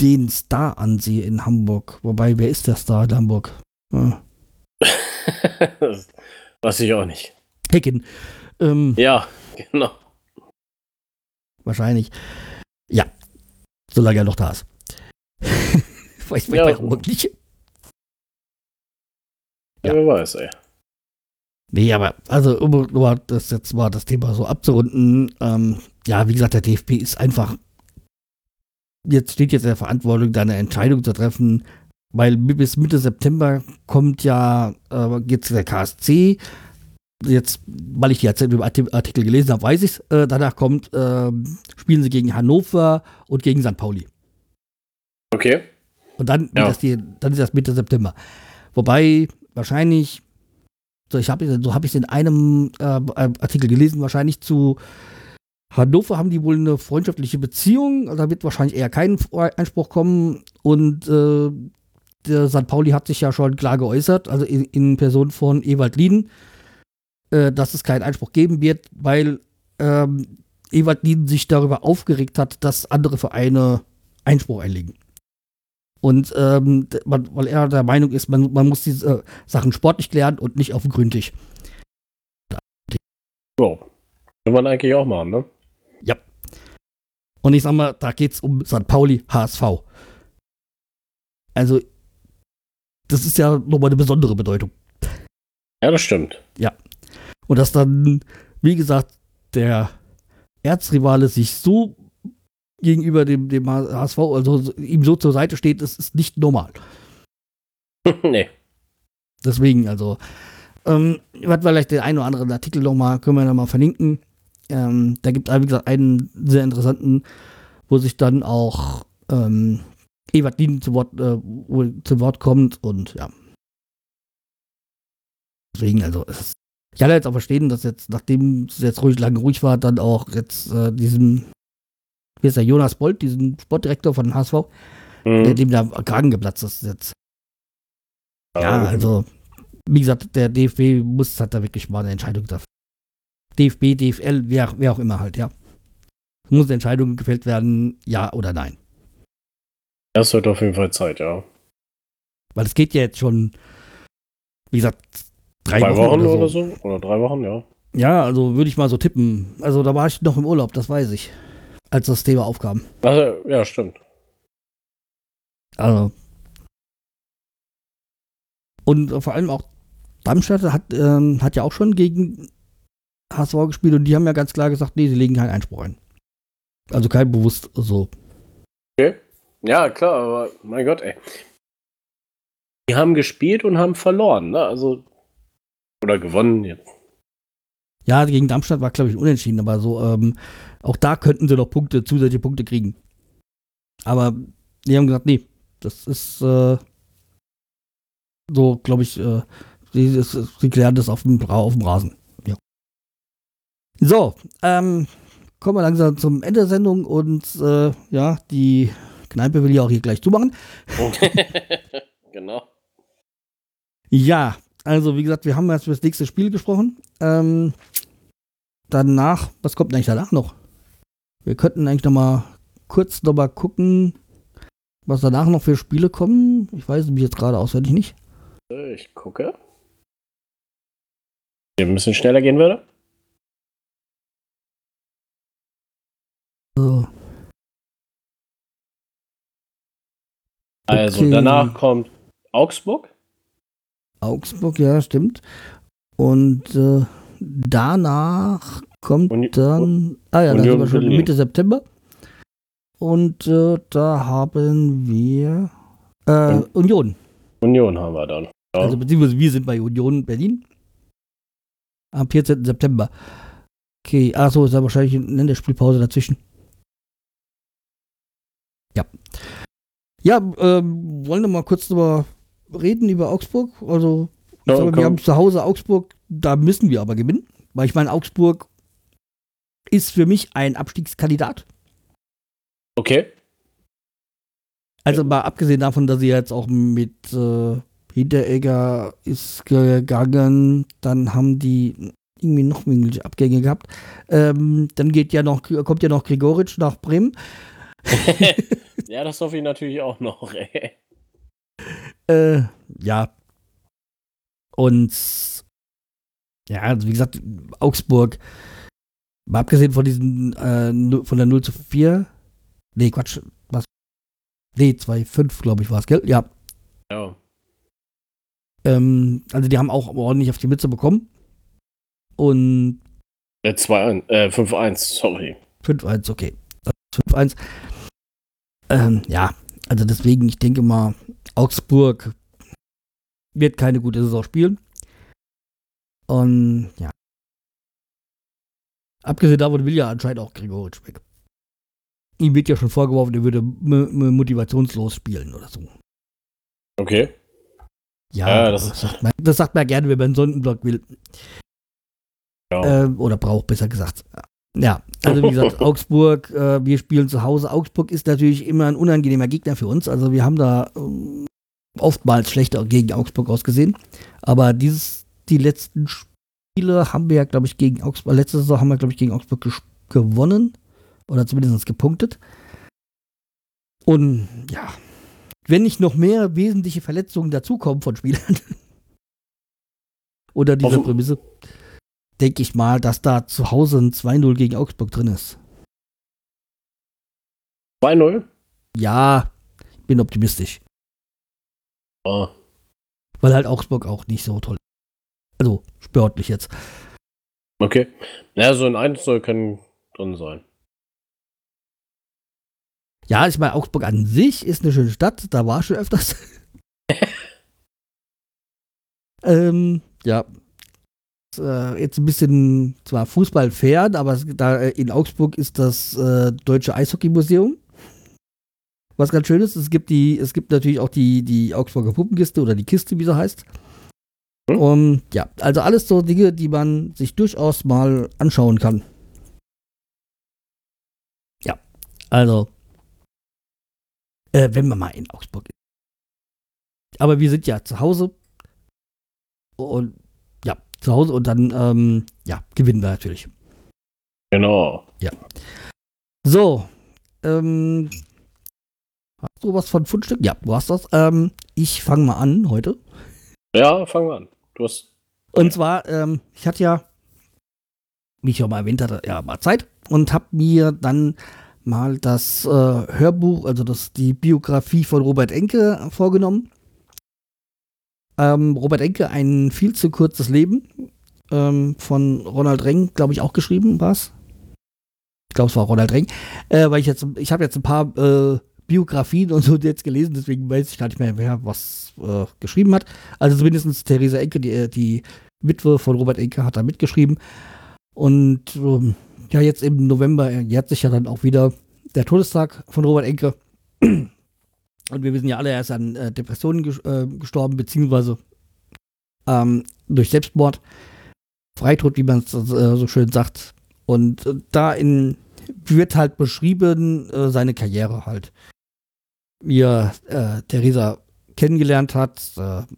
den Star ansehe in Hamburg. Wobei, wer ist der Star in Hamburg? Ja. Weiß ich auch nicht. Hecken. Ähm, ja, genau. Wahrscheinlich. Ja. Solange er noch da ist. weiß ja. bei Hamburg nicht. Ja. Wer weiß, ey. Nee, aber also um das jetzt mal das Thema so abzurunden, ähm, ja, wie gesagt, der DFB ist einfach jetzt steht jetzt in der Verantwortung, da eine Entscheidung zu treffen, weil bis Mitte September kommt ja äh, jetzt der KSC. Jetzt, weil ich die Artikel gelesen habe, weiß ich es. Äh, danach kommt, äh, spielen sie gegen Hannover und gegen St. Pauli. Okay. Und dann, ja. das die, dann ist das Mitte September. Wobei wahrscheinlich, so, ich hab, so habe ich es in einem äh, Artikel gelesen, wahrscheinlich zu Hannover haben die wohl eine freundschaftliche Beziehung, also da wird wahrscheinlich eher kein Einspruch kommen. Und äh, der St. Pauli hat sich ja schon klar geäußert, also in, in Person von Ewald Lieden, äh, dass es keinen Einspruch geben wird, weil ähm, Ewald Lieden sich darüber aufgeregt hat, dass andere Vereine Einspruch einlegen. Und ähm, man, weil er der Meinung ist, man, man muss diese äh, Sachen sportlich klären und nicht Grüntisch. Ja, kann man eigentlich auch machen, ne? Ja. Und ich sag mal, da geht's um St. Pauli HSV. Also, das ist ja nochmal eine besondere Bedeutung. Ja, das stimmt. Ja. Und dass dann, wie gesagt, der Erzrivale sich so gegenüber dem, dem HSV, also ihm so zur Seite steht, das ist nicht normal. nee. Deswegen, also, ähm, was vielleicht den einen oder anderen Artikel nochmal, können wir nochmal verlinken. Ähm, da gibt es, wie gesagt, einen sehr interessanten, wo sich dann auch ähm, Ewald Lien zu Wort, äh, zu Wort kommt und ja. Deswegen, also, es, ich kann jetzt auch verstehen, dass jetzt, nachdem es jetzt ruhig lange ruhig war, dann auch jetzt äh, diesen, wie ist der, Jonas Bolt, diesen Sportdirektor von HSV, mhm. der dem da Kragen geplatzt ist jetzt. Ja, also, wie gesagt, der DFB muss, hat da wirklich mal eine Entscheidung treffen. DFB, DFL, wer, wer auch immer halt, ja. Es muss eine Entscheidung gefällt werden, ja oder nein. Das wird auf jeden Fall Zeit, ja. Weil es geht ja jetzt schon, wie gesagt, drei, drei Wochen, Wochen oder, so. oder, so. Oder drei Wochen, ja. Ja, also würde ich mal so tippen. Also da war ich noch im Urlaub, das weiß ich. Als das Thema aufkam. Also, ja, stimmt. Also. Und vor allem auch Darmstadt hat, ähm, hat ja auch schon gegen HSV gespielt und die haben ja ganz klar gesagt, nee, sie legen keinen Einspruch ein. Also kein bewusst so. Okay. Ja, klar, aber mein Gott, ey. Die haben gespielt und haben verloren, ne? Also. Oder gewonnen jetzt. Ja, gegen Darmstadt war, glaube ich, unentschieden, aber so, ähm, auch da könnten sie noch Punkte, zusätzliche Punkte kriegen. Aber die haben gesagt, nee, das ist äh, so, glaube ich, äh, sie, sie, klären das auf dem, auf dem Rasen. Ja. So, ähm, kommen wir langsam zum Ende der Sendung und äh, ja, die Kneipe will ich auch hier gleich zumachen. genau. Ja, also wie gesagt, wir haben jetzt über das nächste Spiel gesprochen. Ähm, danach, was kommt eigentlich danach noch? Wir könnten eigentlich noch mal kurz noch mal gucken, was danach noch für Spiele kommen. Ich weiß es jetzt gerade auswendig nicht. Ich gucke. Hier ein bisschen schneller gehen würde. So. Also okay. danach kommt Augsburg. Augsburg, ja, stimmt. Und äh, danach kommt Uni dann. Ah ja, dann sind wir schon Mitte September. Und äh, da haben wir äh, Union. Union haben wir dann. Ja. Also beziehungsweise wir sind bei Union Berlin. Am 14. September. Okay, achso, ist da wahrscheinlich eine Länderspielpause dazwischen. Ja. Ja, ähm, wollen wir mal kurz drüber reden über Augsburg. Also, ja, sage, wir haben zu Hause Augsburg, da müssen wir aber gewinnen. Weil ich meine, Augsburg ist für mich ein Abstiegskandidat. Okay. Also mal abgesehen davon, dass sie jetzt auch mit äh, Hinteregger ist gegangen, dann haben die irgendwie noch irgendwelche Abgänge gehabt. Ähm, dann geht ja noch, kommt ja noch Gregoritsch nach Bremen. ja, das hoffe ich natürlich auch noch, ey. Äh, ja. Und ja, also wie gesagt, Augsburg, mal abgesehen von diesen, äh, von der 0 zu 4, nee, Quatsch, was? Nee, 2-5, glaube ich, war es, gell? Ja. Ja. Ähm, also die haben auch ordentlich auf die Mütze bekommen. Und. Äh, 2-1, äh, 5-1, sorry. 5-1, okay. 5-1. Ähm, ja, also deswegen, ich denke mal, Augsburg wird keine gute Saison spielen. Und ja. Abgesehen davon will ja anscheinend auch Gregoritsch weg. Ihm wird ja schon vorgeworfen, er würde motivationslos spielen oder so. Okay. Ja, ja das, das, sagt man, das, sagt man, gerne, wenn man einen Sonnenblock will. Ja. Äh, oder braucht, besser gesagt. Ja, also wie gesagt, Augsburg, äh, wir spielen zu Hause. Augsburg ist natürlich immer ein unangenehmer Gegner für uns. Also wir haben da äh, oftmals schlechter gegen Augsburg ausgesehen. Aber dieses, die letzten Spiele haben wir ja, glaube ich, gegen Augsburg, letzte Saison haben wir, glaube ich, gegen Augsburg gewonnen. Oder zumindest gepunktet. Und ja, wenn nicht noch mehr wesentliche Verletzungen dazukommen von Spielern. oder diese Prämisse denke ich mal, dass da zu Hause ein 2-0 gegen Augsburg drin ist. 2-0? Ja, ich bin optimistisch. Oh. Weil halt Augsburg auch nicht so toll. Also, sportlich jetzt. Okay. Ja, so ein 1 soll kann drin sein. Ja, ich meine, Augsburg an sich ist eine schöne Stadt, da war schon öfters. ähm, ja, äh, jetzt ein bisschen zwar Fußball fern, aber da äh, in Augsburg ist das äh, Deutsche Eishockey-Museum. Was ganz schön ist, es gibt die, es gibt natürlich auch die, die Augsburger Puppenkiste oder die Kiste, wie sie heißt. Hm? Um, ja, also alles so Dinge, die man sich durchaus mal anschauen kann. Ja, also, äh, wenn man mal in Augsburg ist. Aber wir sind ja zu Hause und zu Hause und dann, ähm, ja, gewinnen wir natürlich. Genau. Ja. So, ähm, hast du was von Fundstück? Ja, du hast das. Ähm, ich fange mal an heute. Ja, fangen wir an. Du hast. Und zwar, ähm, ich hatte ja, wie ich auch mal erwähnt hatte, ja, mal Zeit und habe mir dann mal das äh, Hörbuch, also das, die Biografie von Robert Enke vorgenommen. Ähm, Robert Enke, ein viel zu kurzes Leben. Ähm, von Ronald Reng, glaube ich, auch geschrieben war es. Ich glaube, es war Ronald Reng. Äh, weil ich jetzt, ich habe jetzt ein paar äh, Biografien und so jetzt gelesen, deswegen weiß ich gar nicht mehr, wer was äh, geschrieben hat. Also zumindest Theresa Enke, die, äh, die Witwe von Robert Enke, hat da mitgeschrieben. Und ähm, ja, jetzt im November jährt sich ja dann auch wieder der Todestag von Robert Enke. Und wir wissen ja alle, er ist an äh, Depressionen äh, gestorben, beziehungsweise ähm, durch Selbstmord. Freitod, wie man es äh, so schön sagt. Und äh, da in, wird halt beschrieben seine Karriere halt. Wie er Theresa kennengelernt hat,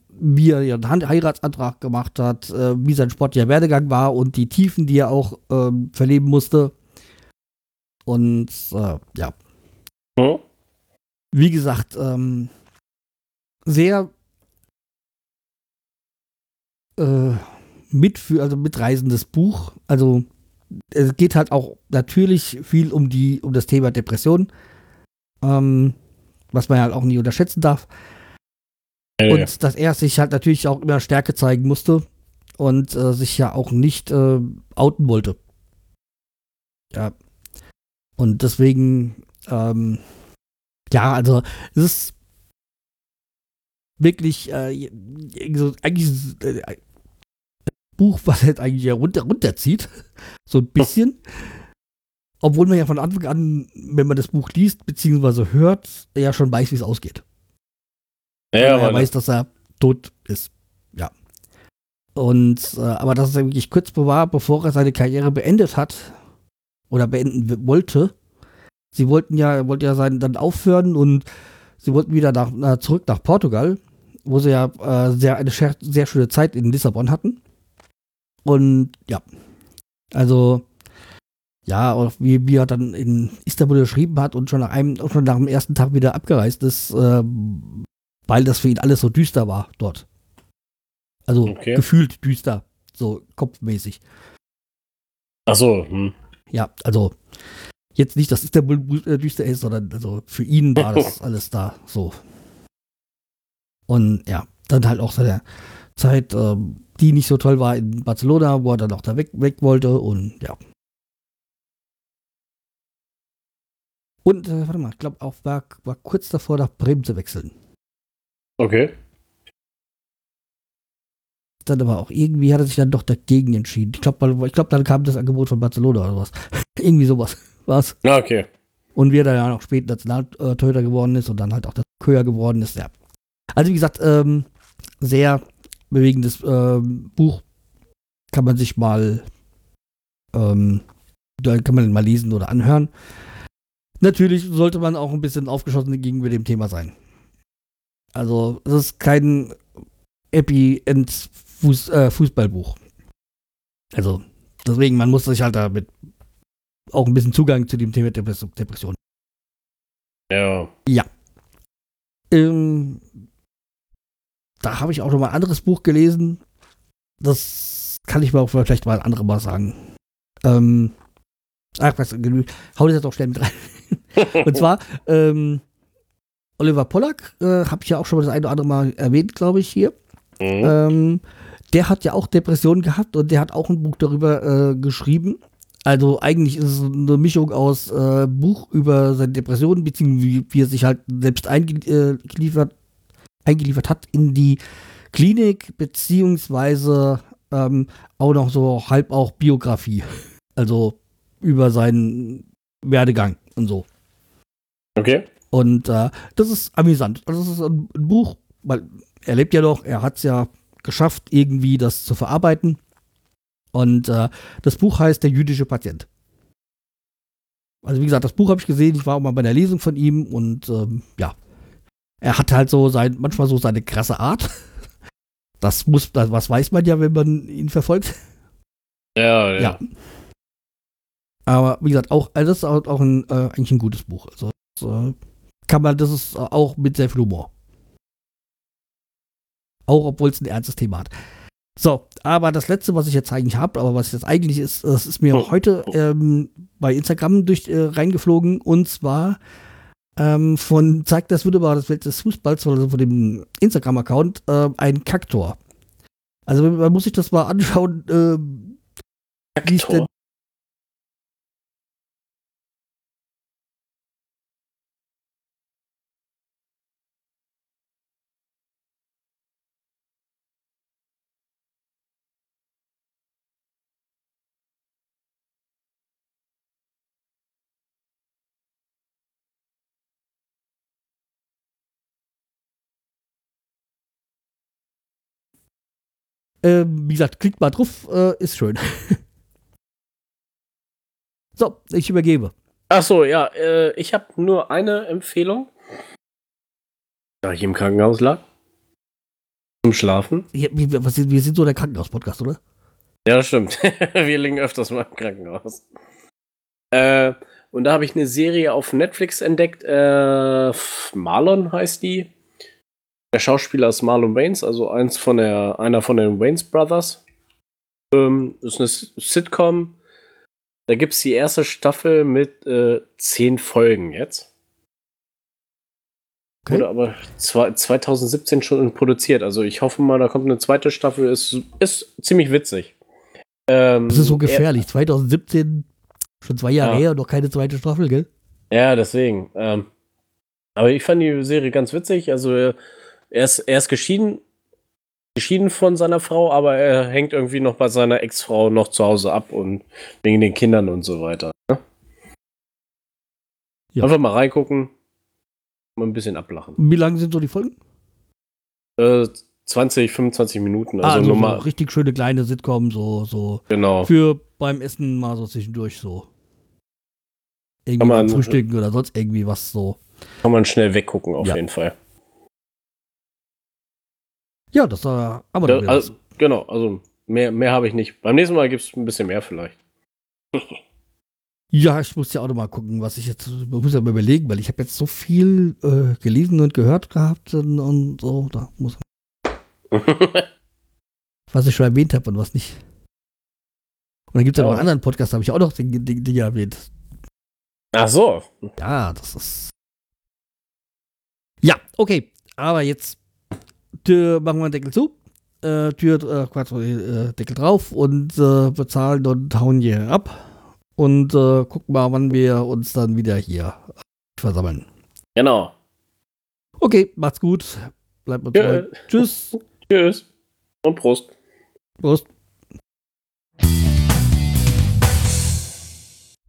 wie er ihren Heiratsantrag gemacht hat, wie sein sportlicher Werdegang war und die Tiefen, die er auch ähm, verleben musste. Und ja. Hm? Wie gesagt, ähm, sehr äh, mitführ, also mitreisendes Buch. Also es geht halt auch natürlich viel um die, um das Thema Depression, ähm, was man halt auch nie unterschätzen darf. Ja, und ja. dass er sich halt natürlich auch immer Stärke zeigen musste und äh, sich ja auch nicht äh, outen wollte. Ja. Und deswegen, ähm, ja, also es ist wirklich äh, so, eigentlich äh, Buch, was halt eigentlich ja runter, runterzieht. So ein bisschen. Obwohl man ja von Anfang an, wenn man das Buch liest, beziehungsweise hört, ja schon weiß, wie es ausgeht. Ja, er weiß, dass er tot ist. Ja. Und, äh, aber dass er wirklich kurz war, bevor er seine Karriere beendet hat, oder beenden wollte, sie wollten ja, wollte ja sein, dann aufhören und sie wollten wieder nach, nach zurück nach Portugal, wo sie ja äh, sehr, eine sehr schöne Zeit in Lissabon hatten. Und ja, also ja, wie, wie er dann in Istanbul geschrieben hat und schon nach einem, schon nach dem ersten Tag wieder abgereist ist, äh, weil das für ihn alles so düster war dort. Also okay. gefühlt düster, so kopfmäßig. Ach so. Hm. Ja, also jetzt nicht, dass Istanbul äh, düster ist, sondern also für ihn war das alles da so. Und ja, dann halt auch seine Zeit, ähm, die nicht so toll war in Barcelona, wo er dann auch da weg, weg wollte und ja. Und äh, warte mal, ich glaube auch war, war kurz davor nach Bremen zu wechseln. Okay. Dann aber auch irgendwie hat er sich dann doch dagegen entschieden. Ich glaube, ich glaub, dann kam das Angebot von Barcelona oder was. irgendwie sowas war's. Ja, okay. Und wie er dann ja noch später Nationaltorhüter geworden ist und dann halt auch das Köher geworden ist, ja. Also wie gesagt, ähm, sehr bewegendes ähm, Buch. Kann man sich mal, ähm, kann man mal lesen oder anhören. Natürlich sollte man auch ein bisschen aufgeschossen gegenüber dem Thema sein. Also, es ist kein Happy-End-Fußballbuch. Äh, also, deswegen, man muss sich halt damit auch ein bisschen Zugang zu dem Thema Depression. Ja. Ja. Ähm, da habe ich auch noch mal ein anderes Buch gelesen. Das kann ich mir auch vielleicht mal ein anderes Mal sagen. Ähm, ach, was, hau das jetzt auch schnell mit rein. Und zwar, ähm, Oliver Pollack, äh, habe ich ja auch schon mal das eine oder andere Mal erwähnt, glaube ich, hier. Mhm. Ähm, der hat ja auch Depressionen gehabt und der hat auch ein Buch darüber äh, geschrieben. Also eigentlich ist es eine Mischung aus äh, Buch über seine Depressionen, beziehungsweise wie, er sich halt selbst eingeliefert eingeliefert hat in die Klinik, beziehungsweise ähm, auch noch so halb auch Biografie. Also über seinen Werdegang und so. Okay. Und äh, das ist amüsant. Also das ist ein, ein Buch, weil er lebt ja noch, er hat es ja geschafft, irgendwie das zu verarbeiten. Und äh, das Buch heißt Der jüdische Patient. Also wie gesagt, das Buch habe ich gesehen, ich war auch mal bei der Lesung von ihm und ähm, ja, er hat halt so sein, manchmal so seine krasse Art. Das muss, das, was weiß man ja, wenn man ihn verfolgt. Ja, ja. ja. Aber wie gesagt, auch, also das ist auch ein, äh, eigentlich ein gutes Buch. Also das, äh, kann man, das ist auch mit sehr viel Humor. Auch obwohl es ein ernstes Thema hat. So, aber das letzte, was ich jetzt eigentlich habe, aber was jetzt eigentlich ist, das ist mir oh. heute ähm, bei Instagram durch äh, reingeflogen und zwar ähm, von zeigt das Wunderbare das Welt des Fußballs, also von dem Instagram-Account, äh, ein Kaktor. Also man muss sich das mal anschauen, äh, wie ich denn Äh, wie gesagt, klickt mal drauf, äh, ist schön. so, ich übergebe. Ach so, ja, äh, ich habe nur eine Empfehlung. Da ich im Krankenhaus lag. Zum Schlafen. Ja, wir, was, wir sind so der Krankenhaus-Podcast, oder? Ja, das stimmt. wir liegen öfters mal im Krankenhaus. Äh, und da habe ich eine Serie auf Netflix entdeckt. Äh, Marlon heißt die. Der Schauspieler ist Marlon Waynes, also eins von der, einer von den Waynes Brothers. Ähm, ist eine Sitcom. Da gibt es die erste Staffel mit äh, zehn Folgen jetzt. Okay. Wurde aber 2017 schon produziert. Also ich hoffe mal, da kommt eine zweite Staffel. Ist, ist ziemlich witzig. Ähm, das ist so gefährlich. Er, 2017, schon zwei Jahre ja. her, noch keine zweite Staffel, gell? Ja, deswegen. Ähm, aber ich fand die Serie ganz witzig. Also er ist, er ist geschieden, geschieden von seiner Frau, aber er hängt irgendwie noch bei seiner Ex-Frau noch zu Hause ab und wegen den Kindern und so weiter. Ne? Ja. Einfach mal reingucken, mal ein bisschen ablachen. Wie lang sind so die Folgen? Äh, 20, 25 Minuten. Also, ah, also. So richtig schöne kleine Sitcom, so, so. Genau. Für beim Essen mal so zwischendurch so. Irgendwie man, frühstücken oder sonst irgendwie was so. Kann man schnell weggucken, auf ja. jeden Fall. Ja, das war aber ja, also, Genau, also mehr, mehr habe ich nicht. Beim nächsten Mal gibt es ein bisschen mehr vielleicht. ja, ich muss ja auch noch mal gucken, was ich jetzt, ich muss ja mal überlegen, weil ich habe jetzt so viel äh, gelesen und gehört gehabt und, und so, da muss was ich schon erwähnt habe und was nicht. Und dann gibt es ja noch einen anderen Podcast, da habe ich auch noch Dinge, Dinge erwähnt. Ach so. Ja, das ist. Ja, okay. Aber jetzt Tür, machen wir den Deckel zu. Äh, Tür, äh, Quatsch, äh, Deckel drauf und äh, bezahlen und hauen hier ab. Und äh, gucken mal, wann wir uns dann wieder hier versammeln. Genau. Okay, macht's gut. Bleibt mal treu. Tschüss. Tschüss. Und Prost. Prost.